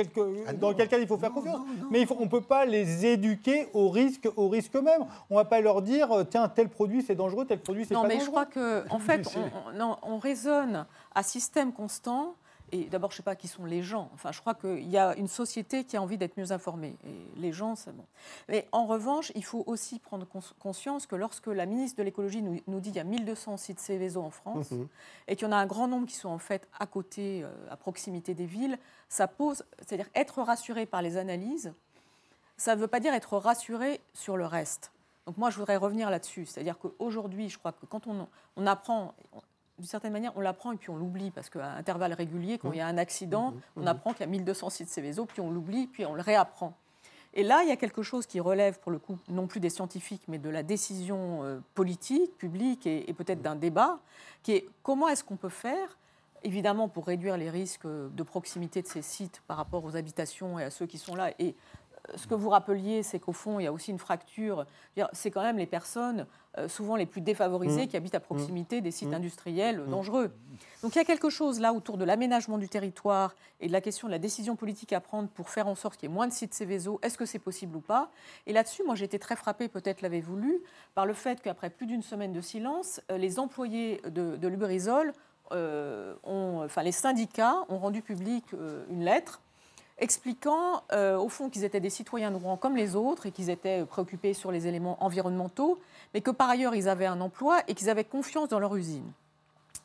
ah dans quel cas il faut faire confiance. Mais on ne peut pas les éduquer au risque, au risque même. On ne va pas leur dire tiens, tel produit c'est dangereux, tel produit c'est pas dangereux. Non, mais je crois qu'en en [laughs] fait, on, on raisonne à système constant et d'abord, je ne sais pas qui sont les gens. Enfin, je crois qu'il y a une société qui a envie d'être mieux informée. Et les gens, c'est bon. Mais en revanche, il faut aussi prendre conscience que lorsque la ministre de l'écologie nous, dit qu'il y a 1200 sites Céveso en France mhm. et qu'il y en a un grand nombre qui sont en fait à côté, euh, à proximité des villes, ça pose, c'est-à-dire être rassuré par les analyses, ça ne veut pas dire être rassuré sur le reste. Donc moi, je voudrais revenir là-dessus. C'est-à-dire qu'aujourd'hui, je crois que quand on, on apprend, d'une certaine manière, on l'apprend et puis on l'oublie, parce qu'à intervalles réguliers, quand il y a un accident, mmh, mmh, on mmh. apprend qu'il y a 1200 sites Céveso, puis on l'oublie, puis on le réapprend. Et là, il y a quelque chose qui relève, pour le coup, non plus des scientifiques, mais de la décision euh, politique, publique et, peut-être d'un débat, qui est comment est-ce qu'on peut faire, évidemment, pour réduire les risques de proximité de ces sites par rapport aux habitations et à ceux qui sont là, et ce que vous rappeliez, c'est qu'au fond, il y a aussi une fracture. C'est quand même les personnes, euh, souvent les plus défavorisées, mmh. qui habitent à proximité des sites mmh. industriels mmh. dangereux. Donc il y a quelque chose là autour de l'aménagement du territoire et de la question de la décision politique à prendre pour faire en sorte qu'il y ait moins de sites Céveso. Est-ce que c'est possible ou pas? Et là-dessus, moi j'ai été très frappée, peut-être l'avez-vous lu, par le fait qu'après plus d'une semaine de silence, euh, les employés de, de l'Uberisol, euh, enfin les syndicats ont rendu public une lettre expliquant euh, au fond qu'ils étaient des citoyens de Rouen comme les autres et qu'ils étaient préoccupés sur les éléments environnementaux, mais que par ailleurs ils avaient un emploi et qu'ils avaient confiance dans leur usine.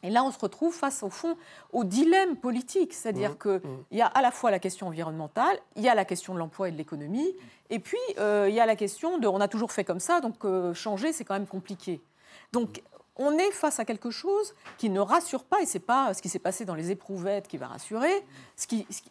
Et là, on se retrouve face, au fond, au dilemme politique. C'est-à-dire mmh, qu'il mmh. y a à la fois la question environnementale, il y a la question de l'emploi et de l'économie, et puis euh, il y a la question de on a toujours fait comme ça, donc euh, changer, c'est quand même compliqué. Donc on est face à quelque chose qui ne rassure pas, et ce n'est pas ce qui s'est passé dans les éprouvettes qui va rassurer.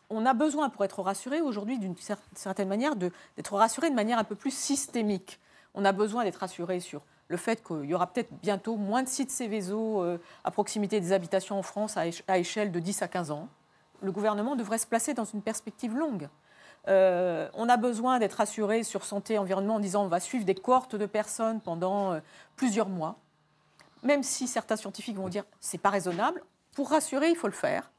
On a besoin, pour être rassuré aujourd'hui, d'une certaine manière, d'être rassuré de manière un peu plus systémique. On a besoin d'être rassuré sur le fait qu'il y aura peut-être bientôt moins de sites Céveso euh, à proximité des habitations en France à, échelle de 10 à 15 ans. Le gouvernement devrait se placer dans une perspective longue. Euh, on a besoin d'être rassuré sur santé et environnement en disant on va suivre des cohortes de personnes pendant euh, plusieurs mois même si certains scientifiques vont dire c'est pas raisonnable, pour rassurer, il faut le faire.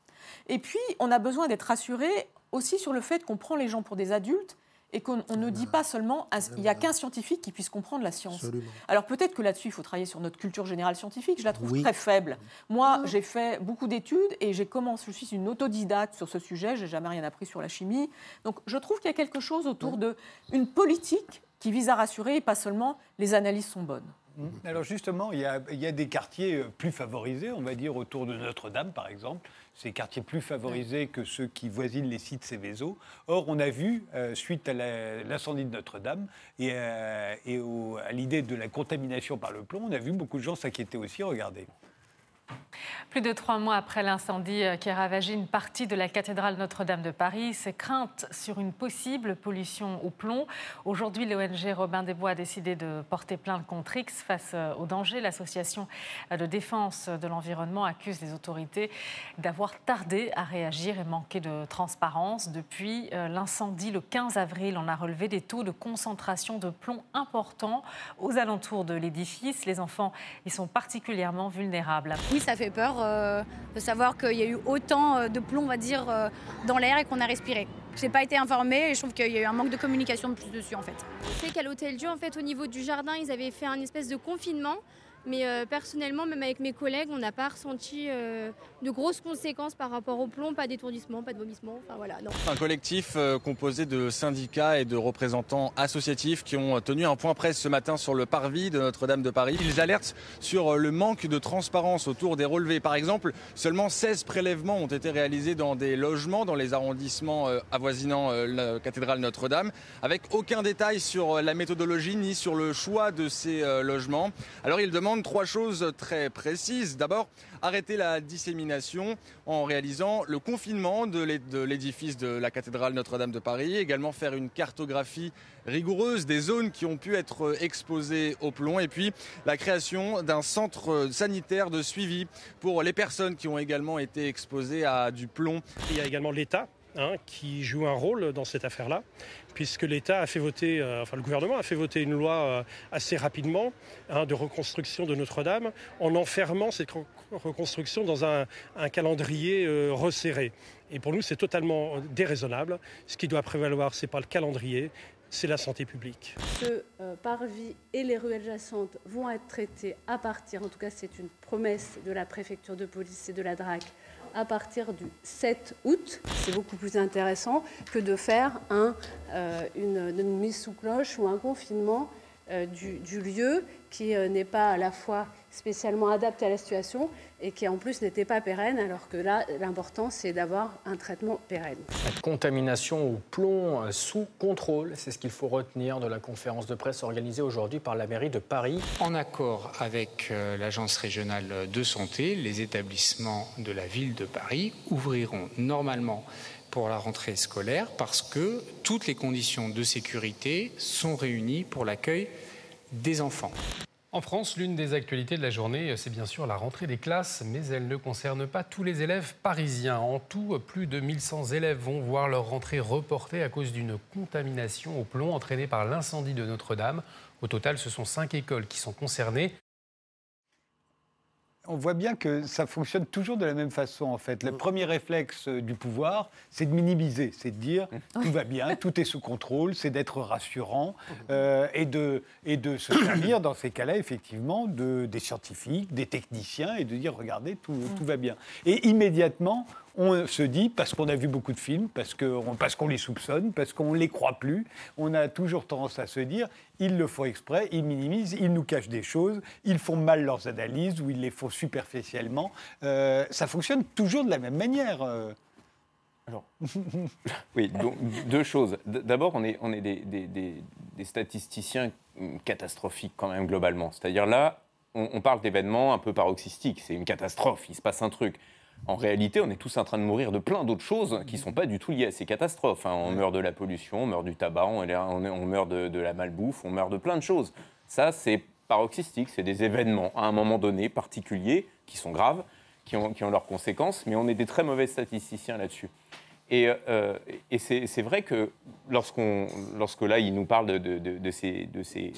Et puis, on a besoin d'être rassuré aussi sur le fait qu'on prend les gens pour des adultes et qu'on ne dit pas seulement il n'y a qu'un scientifique qui puisse comprendre la science. Alors peut-être que là-dessus, il faut travailler sur notre culture générale scientifique. Je la trouve très faible. Moi, j'ai fait beaucoup d'études et j'ai commencé, je suis une autodidacte sur ce sujet. J'ai jamais rien appris sur la chimie. Donc je trouve qu'il y a quelque chose autour de une politique qui vise à rassurer et pas seulement les analyses sont bonnes. Mmh. Alors justement, il y, a, des quartiers euh, plus favorisés, on va dire, autour de Notre-Dame, par exemple. Ces quartiers plus favorisés que ceux qui voisinent les sites Céveso. Or, on a vu, euh, suite à l'incendie de Notre-Dame et, euh, à l'idée de la contamination par le plomb, on a vu beaucoup de gens s'inquiéter aussi. Regardez. Plus de trois mois après l'incendie qui a ravagé une partie de la cathédrale Notre-Dame de Paris, ces craintes sur une possible pollution au plomb. Aujourd'hui, l'ONG Robin des Bois a décidé de porter plainte contre X face au danger. L'association de défense de l'environnement accuse les autorités d'avoir tardé à réagir et manqué de transparence. Depuis euh, l'incendie le 15 avril, on a relevé des taux de concentration de plomb importants aux alentours de l'édifice. Les enfants y sont particulièrement vulnérables. Ça fait peur euh, de savoir qu'il y a eu autant euh, de plomb, on dire, euh, dans l'air et qu'on a respiré. Je n'ai pas été informée et je trouve qu'il y a eu un manque de communication de plus dessus en fait. Je sais qu'à l'Hôtel Dieu, en fait, au niveau du jardin, ils avaient fait un espèce de confinement mais euh, personnellement, même avec mes collègues, on n'a pas ressenti euh, de grosses conséquences par rapport au plomb, pas d'étourdissement, pas de vomissement. Enfin voilà, non. Un collectif euh, composé de syndicats et de représentants associatifs qui ont tenu un point presse ce matin sur le parvis de Notre-Dame de Paris. Ils alertent sur le manque de transparence autour des relevés. Par exemple, seulement 16 prélèvements ont été réalisés dans des logements dans les arrondissements avoisinant la cathédrale Notre-Dame, avec aucun détail sur la méthodologie ni sur le choix de ces logements. Alors ils demandent trois choses très précises. D'abord, arrêter la dissémination en réalisant le confinement de l'édifice de la cathédrale Notre-Dame de Paris, également faire une cartographie rigoureuse des zones qui ont pu être exposées au plomb et puis la création d'un centre sanitaire de suivi pour les personnes qui ont également été exposées à du plomb. Il y a également l'État Hein, qui joue un rôle dans cette affaire-là, puisque l'État a fait voter, euh, enfin le gouvernement a fait voter une loi euh, assez rapidement hein, de reconstruction de Notre-Dame, en enfermant cette reconstruction dans un, calendrier euh, resserré. Et pour nous, c'est totalement déraisonnable. Ce qui doit prévaloir, c'est pas le calendrier, c'est la santé publique. Ce parvis et les rues adjacentes vont être traités à partir, en tout cas c'est une promesse de la préfecture de police et de la DRAC, à partir du 7 août. C'est beaucoup plus intéressant que de faire euh, une, mise sous cloche ou un confinement euh, du, lieu qui euh, n'est pas à la fois spécialement adapté à la situation et qui en plus n'était pas pérenne, alors que là, l'important, c'est d'avoir un traitement pérenne. La contamination au plomb sous contrôle, c'est ce qu'il faut retenir de la conférence de presse organisée aujourd'hui par la mairie de Paris. En accord avec euh, l'Agence régionale de santé, les établissements de la ville de Paris ouvriront normalement pour la rentrée scolaire parce que toutes les conditions de sécurité sont réunies pour l'accueil des enfants. En France, l'une des actualités de la journée, c'est bien sûr la rentrée des classes, mais elle ne concerne pas tous les élèves parisiens. En tout, plus de 1100 élèves vont voir leur rentrée reportée à cause d'une contamination au plomb entraînée par l'incendie de Notre-Dame. Au total, ce sont cinq écoles qui sont concernées on voit bien que ça fonctionne toujours de la même façon, en fait. Le premier réflexe euh, du pouvoir, c'est de minimiser, c'est de dire tout va bien, [laughs] tout est sous contrôle, c'est d'être rassurant euh, et, de, et de se servir, dans ces cas-là, effectivement, de, des scientifiques, des techniciens et de dire regardez, tout, tout va bien. Et immédiatement, on se dit, parce qu'on a vu beaucoup de films, parce qu'on les soupçonne, parce qu'on ne les croit plus, on a toujours tendance à se dire, ils le font exprès, ils minimisent, ils nous cachent des choses, ils font mal leurs analyses ou ils les font superficiellement. Euh, ça fonctionne toujours de la même manière. Euh. Alors. [laughs] oui, donc, deux choses. D'abord, on est, on est des, statisticiens catastrophiques quand même globalement. C'est-à-dire là, on, on parle d'événements un peu paroxystiques. C'est une catastrophe, il se passe un truc. En réalité, on est tous en train de mourir de plein d'autres choses qui ne sont pas du tout liées à ces catastrophes. Hein. On meurt de la pollution, on meurt du tabac, on, meurt de, la malbouffe, on meurt de plein de choses. Ça, c'est paroxystique, c'est des événements à un moment donné particuliers qui sont graves, qui ont, leurs conséquences, mais on est des très mauvais statisticiens là-dessus. Et, euh, c'est vrai que lorsque là, il nous parle de ces, de ces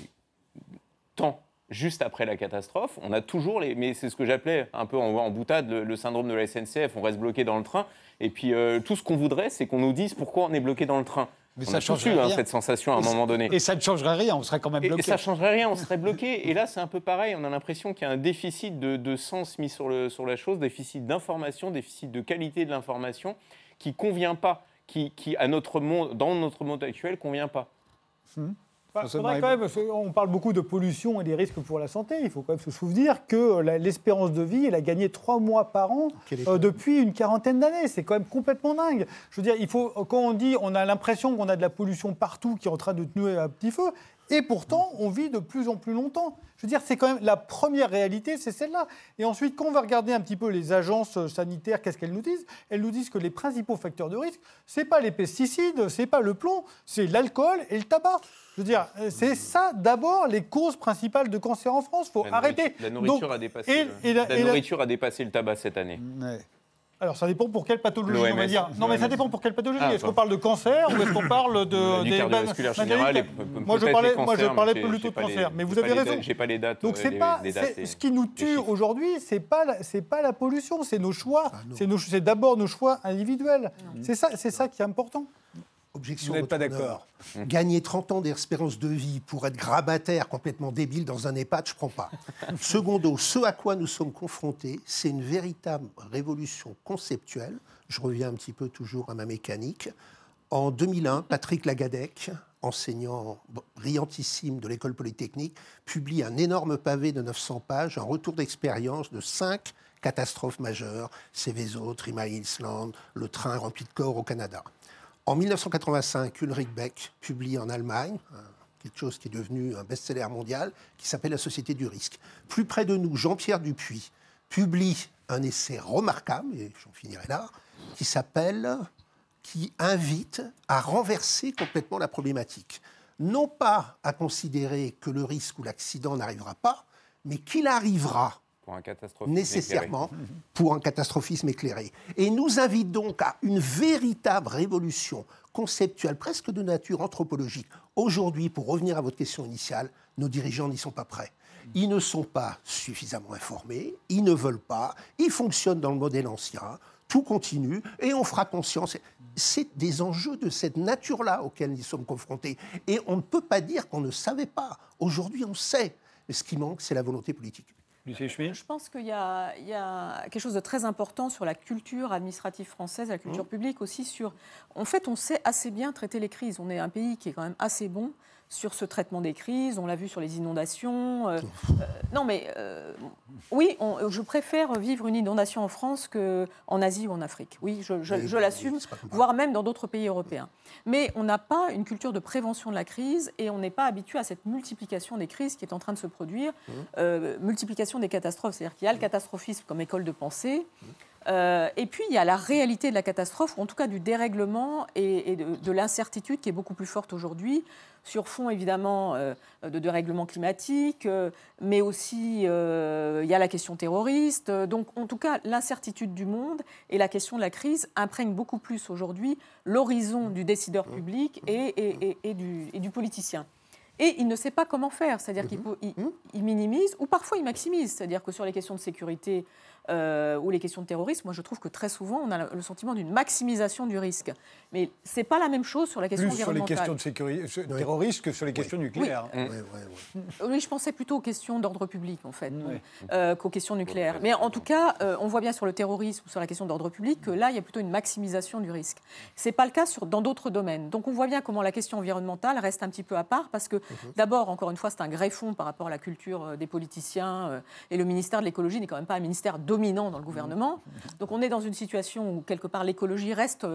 temps juste après la catastrophe. On a toujours les. Mais c'est ce que j'appelais un peu en, en boutade le, syndrome de la SNCF. On reste bloqué dans le train. Et puis euh, tout ce qu'on voudrait, c'est qu'on nous dise pourquoi on est bloqué dans le train. Mais on ça change hein, cette sensation à un moment donné. Et ça ne changerait rien, on serait quand même bloqué. Et, ça ne changerait rien, on serait bloqué. Et là, c'est un peu pareil. On a l'impression qu'il y a un déficit de, sens mis sur, le, sur la chose, déficit d'information, déficit de qualité de l'information qui convient pas, qui, qui à notre monde, dans notre monde actuel, convient pas. Hum on parle beaucoup de pollution et des risques pour la santé. Il faut quand même se souvenir que l'espérance de vie, elle a gagné trois mois par an euh, depuis une quarantaine d'années. C'est quand même complètement dingue. Je veux dire, il faut, quand on dit on a l'impression qu'on a de la pollution partout qui est en train de tenir un petit feu, Et pourtant, on vit de plus en plus longtemps. Je veux dire, c'est quand même la première réalité, c'est celle-là. Et ensuite, quand on va regarder un petit peu les agences sanitaires, qu'est-ce qu'elles nous disent? Elles nous disent que les principaux facteurs de risque, c'est pas les pesticides, c'est pas le plomb, c'est l'alcool et le tabac. Je veux dire, c'est ça d'abord les causes principales de cancer en France. Il faut arrêter. La nourriture, a, dépassé le, la nourriture a dépassé le tabac cette année. Alors, ça dépend pour quelle pathologie, on va dire. Non, mais ça dépend pour quelle pathologie. Ah, est-ce qu'on parle de cancer ou est-ce qu'on parle de. Du des cardiovasculaire général Moi, je parlais, moi, je parlais plutôt de cancer. Mais vous avez raison. J'ai pas les dates. Donc, c'est pas. Ce qui nous tue aujourd'hui, c'est pas, c'est pas la pollution, c'est nos choix. Ah, c'est d'abord nos choix individuels. C'est ça, c'est ça qui est important. Objection. Vous n'êtes pas d'accord. [laughs] Gagner 30 ans d'espérance de vie pour être grabataire complètement débile dans un EHPAD, je ne prends pas. [laughs] Secondo, ce à quoi nous sommes confrontés, c'est une véritable révolution conceptuelle. Je reviens un petit peu toujours à ma mécanique. En 2001, Patrick Lagadec, enseignant brillantissime de l'école polytechnique, publie un énorme pavé de 900 pages, un retour d'expérience de cinq catastrophes majeures, Céveso, Trima Island, le train rempli de corps au Canada. En 1985, Ulrich Beck publie en Allemagne quelque chose qui est devenu un best-seller mondial, qui s'appelle La Société du risque. Plus près de nous, Jean-Pierre Dupuis publie un essai remarquable, et j'en finirai là, qui s'appelle, qui invite à renverser complètement la problématique. Non pas à considérer que le risque ou l'accident n'arrivera pas, mais qu'il arrivera pour un catastrophisme nécessairement pour un catastrophisme éclairé. Et nous invite donc à une véritable révolution conceptuelle, presque de nature anthropologique. Aujourd'hui, pour revenir à votre question initiale, nos dirigeants n'y sont pas prêts. Ils ne sont pas suffisamment informés, ils ne veulent pas, ils fonctionnent dans le modèle ancien, tout continue et on fera conscience. C'est des enjeux de cette nature-là auxquels nous sommes confrontés. Et on ne peut pas dire qu'on ne savait pas. Aujourd'hui, on sait. Mais ce qui manque, c'est la volonté politique. Je pense qu'il y, a quelque chose de très important sur la culture administrative française, la culture mmh. publique aussi. Sur, en fait, on sait assez bien traiter les crises. On est un pays qui est quand même assez bon sur ce traitement des crises. On l'a vu sur les inondations. Euh, euh, non, mais euh, oui, je préfère vivre une inondation en France qu'en Asie ou en Afrique. Oui, je, l'assume, voire même dans d'autres pays européens. Mais on n'a pas une culture de prévention de la crise et on n'est pas habitué à cette multiplication des crises qui est en train de se produire, mmh. multiplication des catastrophes. C'est-à-dire qu'il y a le catastrophisme comme école de pensée. Euh, et puis, il y a la réalité de la catastrophe, ou en tout cas du dérèglement et, de, l'incertitude qui est beaucoup plus forte aujourd'hui, sur fond évidemment euh, de dérèglement climatique, euh, mais aussi il y a la question terroriste. Donc, en tout cas, l'incertitude du monde et la question de la crise imprègnent beaucoup plus aujourd'hui l'horizon du décideur public et, et, du, et, du, politicien. Et il ne sait pas comment faire, c'est-à-dire qu'il il minimise ou parfois il maximise, c'est-à-dire que sur les questions de sécurité, euh, ou les questions de terrorisme, moi je trouve que très souvent on a le sentiment d'une maximisation du risque. Mais ce n'est pas la même chose sur la question Plus sur les questions de sécurité, terrorisme que sur les questions nucléaires. Oui. je pensais plutôt aux questions d'ordre public en fait, euh, qu'aux questions nucléaires. Mais en tout cas, euh, on voit bien sur le terrorisme ou sur la question d'ordre public que là il y a plutôt une maximisation du risque. Ce n'est pas le cas sur, dans d'autres domaines. Donc on voit bien comment la question environnementale reste un petit peu à part parce que mhm. d'abord, encore une fois, c'est un greffon par rapport à la culture des politiciens et le ministère de l'écologie n'est quand même pas un ministère de dominant dans le gouvernement. Donc on est dans une situation où, quelque part, l'écologie reste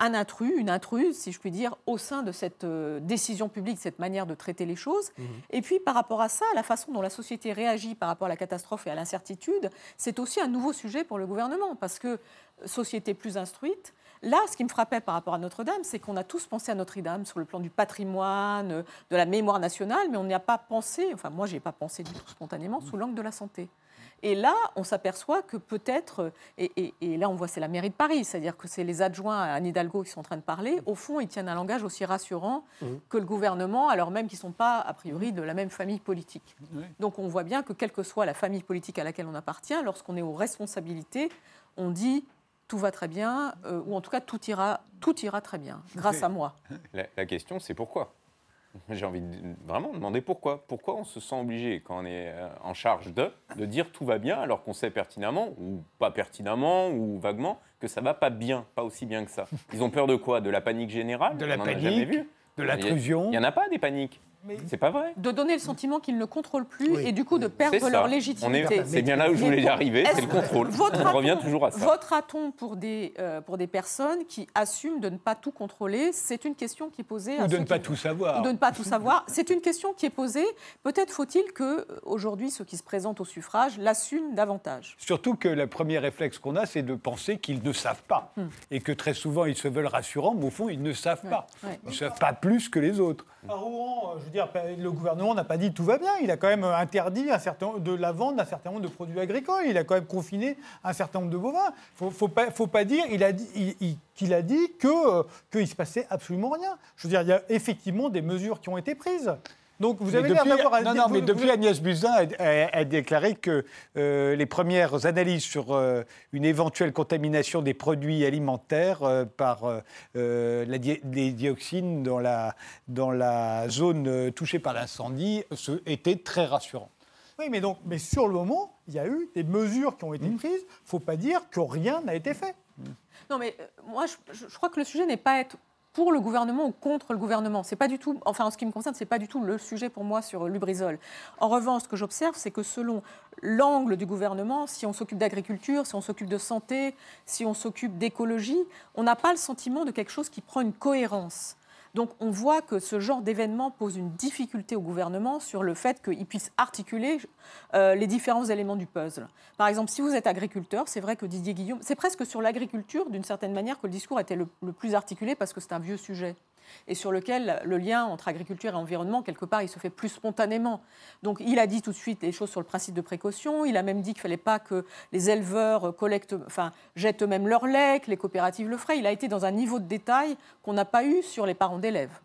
un intrus, une intruse, si je puis dire, au sein de cette euh, décision publique, cette manière de traiter les choses. Mmh. Et puis, par rapport à ça, la façon dont la société réagit par rapport à la catastrophe et à l'incertitude, c'est aussi un nouveau sujet pour le gouvernement, parce que société plus instruite, Là, ce qui me frappait par rapport à Notre-Dame, c'est qu'on a tous pensé à Notre-Dame sur le plan du patrimoine, de la mémoire nationale, mais on n'y a pas pensé, enfin moi, je n'y ai pas pensé du tout spontanément, sous l'angle de la santé. Et là, on s'aperçoit que peut-être, et, là on voit c'est la mairie de Paris, c'est-à-dire que c'est les adjoints à Anne Hidalgo qui sont en train de parler, au fond ils tiennent un langage aussi rassurant mmh. que le gouvernement, alors même qu'ils ne sont pas a priori de la même famille politique. Donc on voit bien que quelle que soit la famille politique à laquelle on appartient, lorsqu'on est aux responsabilités, on dit tout va très bien, euh, ou en tout cas tout ira, tout ira très bien, grâce à moi. [laughs] la question c'est pourquoi? J'ai envie de vraiment demander pourquoi. Pourquoi on se sent obligé, quand on est euh, en charge de, de dire tout va bien, alors qu'on sait pertinemment, ou pas pertinemment, ou vaguement, que ça va pas bien, pas aussi bien que ça. Ils ont peur de quoi? De la panique générale? De la panique? De l'intrusion? Il n'y en a pas des paniques. C'est pas vrai. De donner le sentiment qu'ils ne contrôlent plus et du coup de perdre leur légitimité. C'est bien là où je voulais y arriver, c'est le contrôle. On revient toujours à ça. Votera-t-on pour des, euh, pour des personnes qui assument de ne pas tout contrôler C'est une question qui est posée. Ou de ne pas tout savoir. Ou de ne pas tout savoir. [laughs] C'est une question qui est posée. Peut-être faut-il que euh, aujourd'hui ceux qui se présentent au suffrage l'assument davantage. Surtout que le premier réflexe qu'on a, c'est de penser qu'ils ne savent pas. Hmm. Et que très souvent, ils se veulent rassurants, mais au fond, ils ne savent pas. Ils ne savent pas plus que les autres. À Rouen, euh, je dire, le gouvernement n'a pas dit tout va bien. Il a quand même interdit un certain, de la vente d'un certain nombre de produits agricoles. Il a quand même confiné un certain nombre de bovins. Il ne faut, pas, dire qu'il a dit, euh, qu'il se passait absolument rien. Je veux il y a effectivement des mesures qui ont été prises. Donc vous avez l'air d'avoir... Non, non, mais depuis Agnès Buzyn a, déclaré que euh, les premières analyses sur euh, une éventuelle contamination des produits alimentaires euh, par la les dioxines dans la, dans la zone touchée par l'incendie étaient très rassurantes. Oui, mais, donc, mais sur le moment, il y a eu des mesures qui ont été mmh. prises. Il ne faut pas dire que rien n'a été fait. Non, mais moi, je, je crois que le sujet n'est pas être pour le gouvernement ou contre le gouvernement. C'est pas du tout, enfin en ce qui me concerne, c'est pas du tout le sujet pour moi sur Lubrizol. En revanche, ce que j'observe, c'est que selon l'angle du gouvernement, si on s'occupe d'agriculture, si on s'occupe de santé, si on s'occupe d'écologie, on n'a pas le sentiment de quelque chose qui prend une cohérence. Donc on voit que ce genre d'événement pose une difficulté au gouvernement sur le fait qu'il puisse articuler euh, les différents éléments du puzzle. Par exemple, si vous êtes agriculteur, c'est vrai que Didier Guillaume, c'est presque sur l'agriculture d'une certaine manière que le discours était le plus articulé parce que c'est un vieux sujet et sur lequel le lien entre agriculture et environnement, quelque part, il se fait plus spontanément. Donc il a dit tout de suite les choses sur le principe de précaution, il a même dit qu'il ne fallait pas que les éleveurs collectent, enfin, jettent eux-mêmes leur lait, que les coopératives le feraient. Il a été dans un niveau de détail qu'on n'a pas eu sur les parents d'élèves.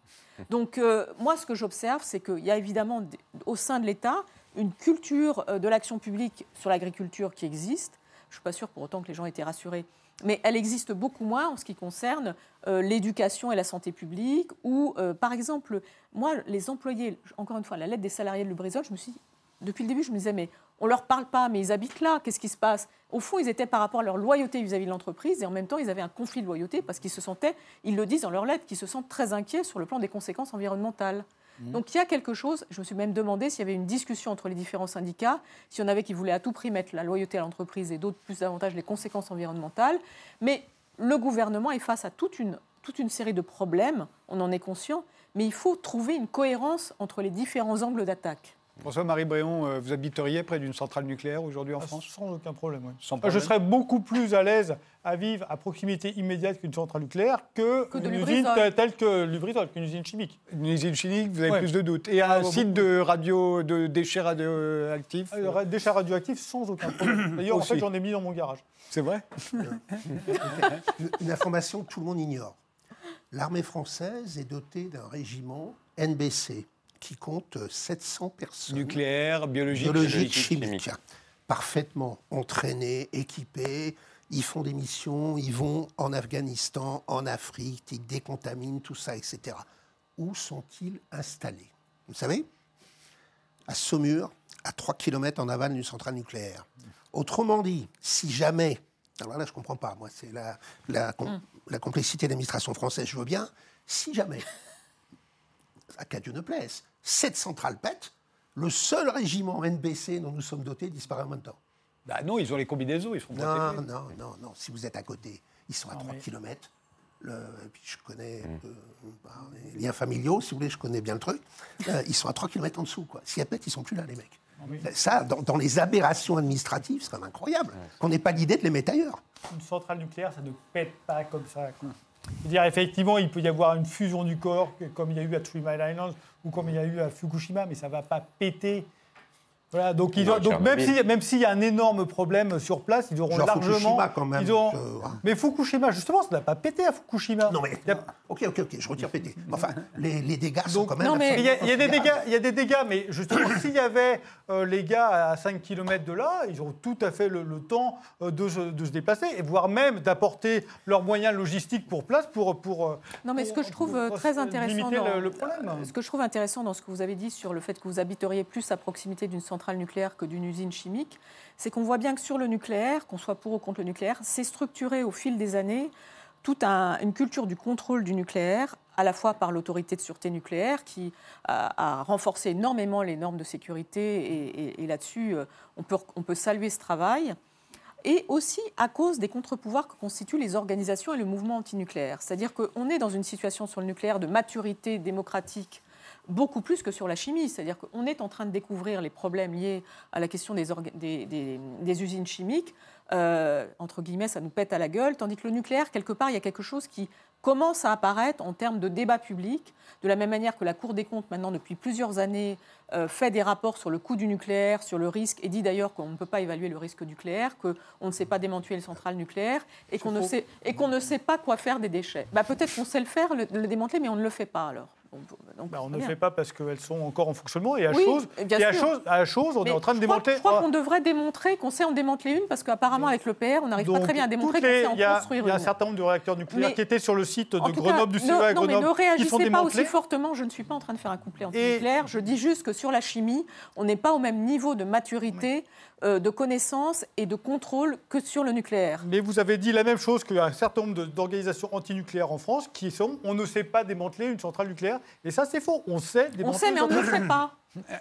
Donc euh, moi, ce que j'observe, c'est qu'il y a évidemment au sein de l'État une culture euh, de l'action publique sur l'agriculture qui existe. Je ne suis pas sûre pour autant que les gens aient été rassurés mais elle existe beaucoup moins en ce qui concerne euh, l'éducation et la santé publique, ou euh, par exemple, moi, les employés, encore une fois, la lettre des salariés de Lubrizol, je me suis, depuis le début, je me disais, mais on ne leur parle pas, mais ils habitent là, qu'est-ce qui se passe? Au fond, ils étaient par rapport à leur loyauté vis-à-vis de l'entreprise, et en même temps, ils avaient un conflit de loyauté parce qu'ils se sentaient, ils le disent dans leur lettre, qu'ils se sentent très inquiets sur le plan des conséquences environnementales. Mmh. Donc il y a quelque chose, je me suis même demandé s'il y avait une discussion entre les différents syndicats, s'il y en avait qui voulaient à tout prix mettre la loyauté à l'entreprise et d'autres plus davantage les conséquences environnementales. Mais le gouvernement est face à toute une, toute une série de problèmes, on en est conscient, mais il faut trouver une cohérence entre les différents angles d'attaque. François-Marie Bréon, euh, vous habiteriez près d'une centrale nucléaire aujourd'hui en ah, France Sans aucun problème, Je serais beaucoup plus à l'aise à vivre à proximité immédiate qu'une centrale nucléaire que, une usine telle que Lubrizol, qu'une usine chimique. Une usine chimique, vous avez plus de doutes. Et un ah, site de, radio, de déchets radioactifs ah, Déchets radioactifs sans aucun problème. [coughs] D'ailleurs, en fait, j'en ai mis dans mon garage. C'est vrai Une information que tout le monde ignore. L'armée française est dotée d'un régiment NBC, qui compte 700 personnes. Nucléaire, biologique, biologique chimique. Parfaitement entraînés, équipés. Ils font des missions, ils vont en Afghanistan, en Afrique, ils décontaminent tout ça, etc. Où sont-ils installés? Vous savez? À Saumur, à 3 km en aval d'une centrale nucléaire. Autrement dit, si jamais, alors là je ne comprends pas, moi c'est la, la, mm. la complexité de l'administration française, je veux bien, si jamais, qu'à Dieu ne plaise, cette centrale pète, le seul régiment NBC dont nous sommes dotés disparaît en même temps. Bah non, ils ont les combinaisons, ils sont Non, non, non, non. Si vous êtes à côté, ils sont à 3 km. Le, puis je connais mmh. euh, bah, les liens familiaux, si vous voulez, je connais bien le truc. Euh, ils sont à 3 km en dessous. Quoi. S'ils pètent, ils sont plus là, les mecs. Ça, dans, les aberrations administratives, c'est quand même incroyable qu'on n'ait pas l'idée de les mettre ailleurs. Une centrale nucléaire, ça ne pète pas comme ça. Quoi dire, effectivement, il peut y avoir une fusion du corps, comme il y a eu à Three Mile Island ou comme il y a eu à Fukushima, mais ça ne va pas péter voilà, donc, ils donc même s'il même y a un énorme problème sur place, ils auront largement. Fukushima quand même. Mais Fukushima, justement, ça n'a pas pété à Fukushima. Non mais ok, ok, ok, je retire pété. Enfin, les, les dégâts sont quand même. Non mais il y, a des dégâts, il y a des dégâts, mais justement, s'il y avait euh, les gars à 5 km de là, ils ont tout à fait le, temps euh, de, se, de, se déplacer et voire même d'apporter leurs moyens logistiques pour place pour pour. Euh, non mais ce que je trouve très intéressant dans, le, problème. Ce que je trouve intéressant dans ce que vous avez dit sur le fait que vous habiteriez plus à proximité d'une centrale nucléaire que d'une usine chimique, c'est qu'on voit bien que sur le nucléaire, qu'on soit pour ou contre le nucléaire, c'est structuré au fil des années toute une culture du contrôle du nucléaire à la fois par l'autorité de sûreté nucléaire qui a, renforcé énormément les normes de sécurité et, là-dessus, on peut, on peut saluer ce travail et aussi à cause des contre-pouvoirs que constituent les organisations et le mouvement antinucléaire. C'est-à-dire qu'on est dans une situation sur le nucléaire de maturité démocratique beaucoup plus que sur la chimie. C'est-à-dire qu'on est en train de découvrir les problèmes liés à la question des, des, usines chimiques. Euh, entre guillemets, ça nous pète à la gueule, tandis que le nucléaire, quelque part, il y a quelque chose qui commence à apparaître en termes de débat public, de la même manière que la Cour des comptes, maintenant, depuis plusieurs années, euh, fait des rapports sur le coût du nucléaire, sur le risque, et dit d'ailleurs qu'on ne peut pas évaluer le risque nucléaire, qu'on ne sait pas démanteler les centrales nucléaires, et qu'on ne, sait, et qu'on ne sait pas quoi faire des déchets. Bah, peut-être qu'on sait le faire, le démanteler, mais on ne le fait pas alors. Bah, on ne fait pas parce qu'elles sont encore en fonctionnement. Et à chose, à chose, on est en train de démonter. je crois qu'on devrait démontrer qu'on sait en démanteler une parce qu'apparemment avec le PR, on n'arrive pas très bien à démontrer qu'on sait en construire une. Il y a un certain nombre de réacteurs nucléaires qui étaient sur le site de Grenoble du CEA à Grenoble. Non, mais ne réagissez pas aussi fortement. Je ne suis pas en train de faire un couplet anti-nucléaire. Je dis juste que sur la chimie, on n'est pas au même niveau de maturité. Euh, de connaissances et de contrôle que sur le nucléaire. Mais vous avez dit la même chose qu'un certain nombre d'organisations antinucléaires en France qui sont on ne sait pas démanteler une centrale nucléaire. Et ça, c'est faux. On sait démanteler. On sait, mais on ne le fait pas.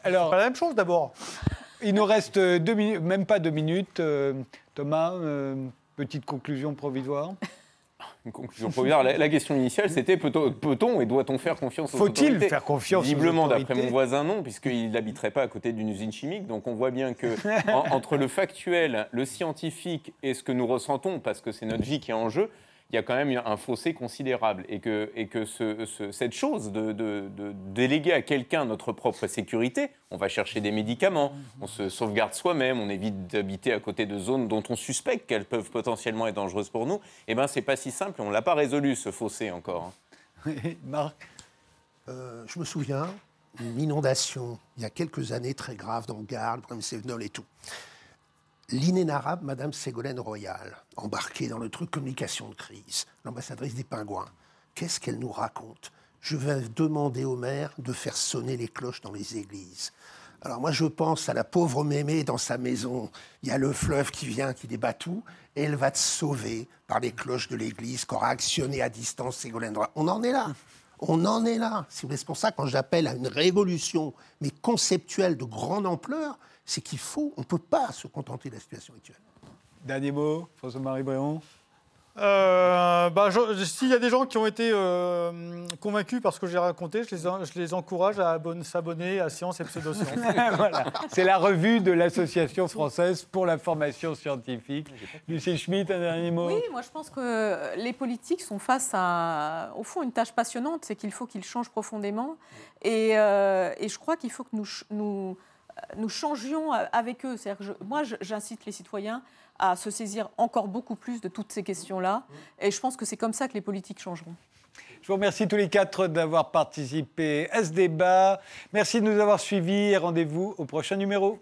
Alors, pas la même chose d'abord. Il nous reste deux minutes, même pas deux minutes. Euh, Thomas, euh, petite conclusion provisoire une conclusion provisoire. La, question initiale, c'était peut-on et doit-on faire confiance aux Faut-il faire confiance Visiblement, d'après mon voisin, non, puisqu'il n'habiterait pas à côté d'une usine chimique. Donc on voit bien que [laughs] entre le factuel, le scientifique et ce que nous ressentons, parce que c'est notre vie qui est en jeu, il y a quand même un fossé considérable et que, et que ce, cette chose de, déléguer à quelqu'un notre propre sécurité, on va chercher des médicaments, on se sauvegarde soi-même, on évite d'habiter à côté de zones dont on suspecte qu'elles peuvent potentiellement être dangereuses pour nous, eh ben c'est pas si simple, on l'a pas résolu ce fossé encore. Hein. Marc euh, Je me souviens d'une inondation il y a quelques années très grave dans le Gard, le Sévenol et tout l'inénarrable Madame Ségolène Royal, embarquée dans le truc communication de crise, l'ambassadrice des pingouins. Qu'est-ce qu'elle nous raconte? Je vais demander au maire de faire sonner les cloches dans les églises. Alors moi je pense à la pauvre mémé dans sa maison. Il y a le fleuve qui vient, qui débat tout, et elle va te sauver par les cloches de l'église qu'aura actionné à distance Ségolène Royal. On en est là. On en est là. C'est pour ça quand j'appelle à une révolution, mais conceptuelle de grande ampleur, c'est qu'il faut, on ne peut pas se contenter de la situation actuelle. Dernier mot, François-Marie Bréon euh, bah, S'il y a des gens qui ont été euh, convaincus par ce que j'ai raconté, je les, je les, encourage à s'abonner à Science et Pseudosciences. [laughs] voilà. C'est la revue de l'Association française pour la formation scientifique. Lucie Schmitt, un dernier mot Oui, moi je pense que les politiques sont face à, au fond, une tâche passionnante, c'est qu'il faut qu'ils changent profondément. Et, euh, et je crois qu'il faut que nous, nous nous changions avec eux. moi, j'incite les citoyens à se saisir encore beaucoup plus de toutes ces questions-là. Et je pense que c'est comme ça que les politiques changeront. Je vous remercie tous les quatre d'avoir participé à ce débat. Merci de nous avoir suivis et rendez-vous au prochain numéro.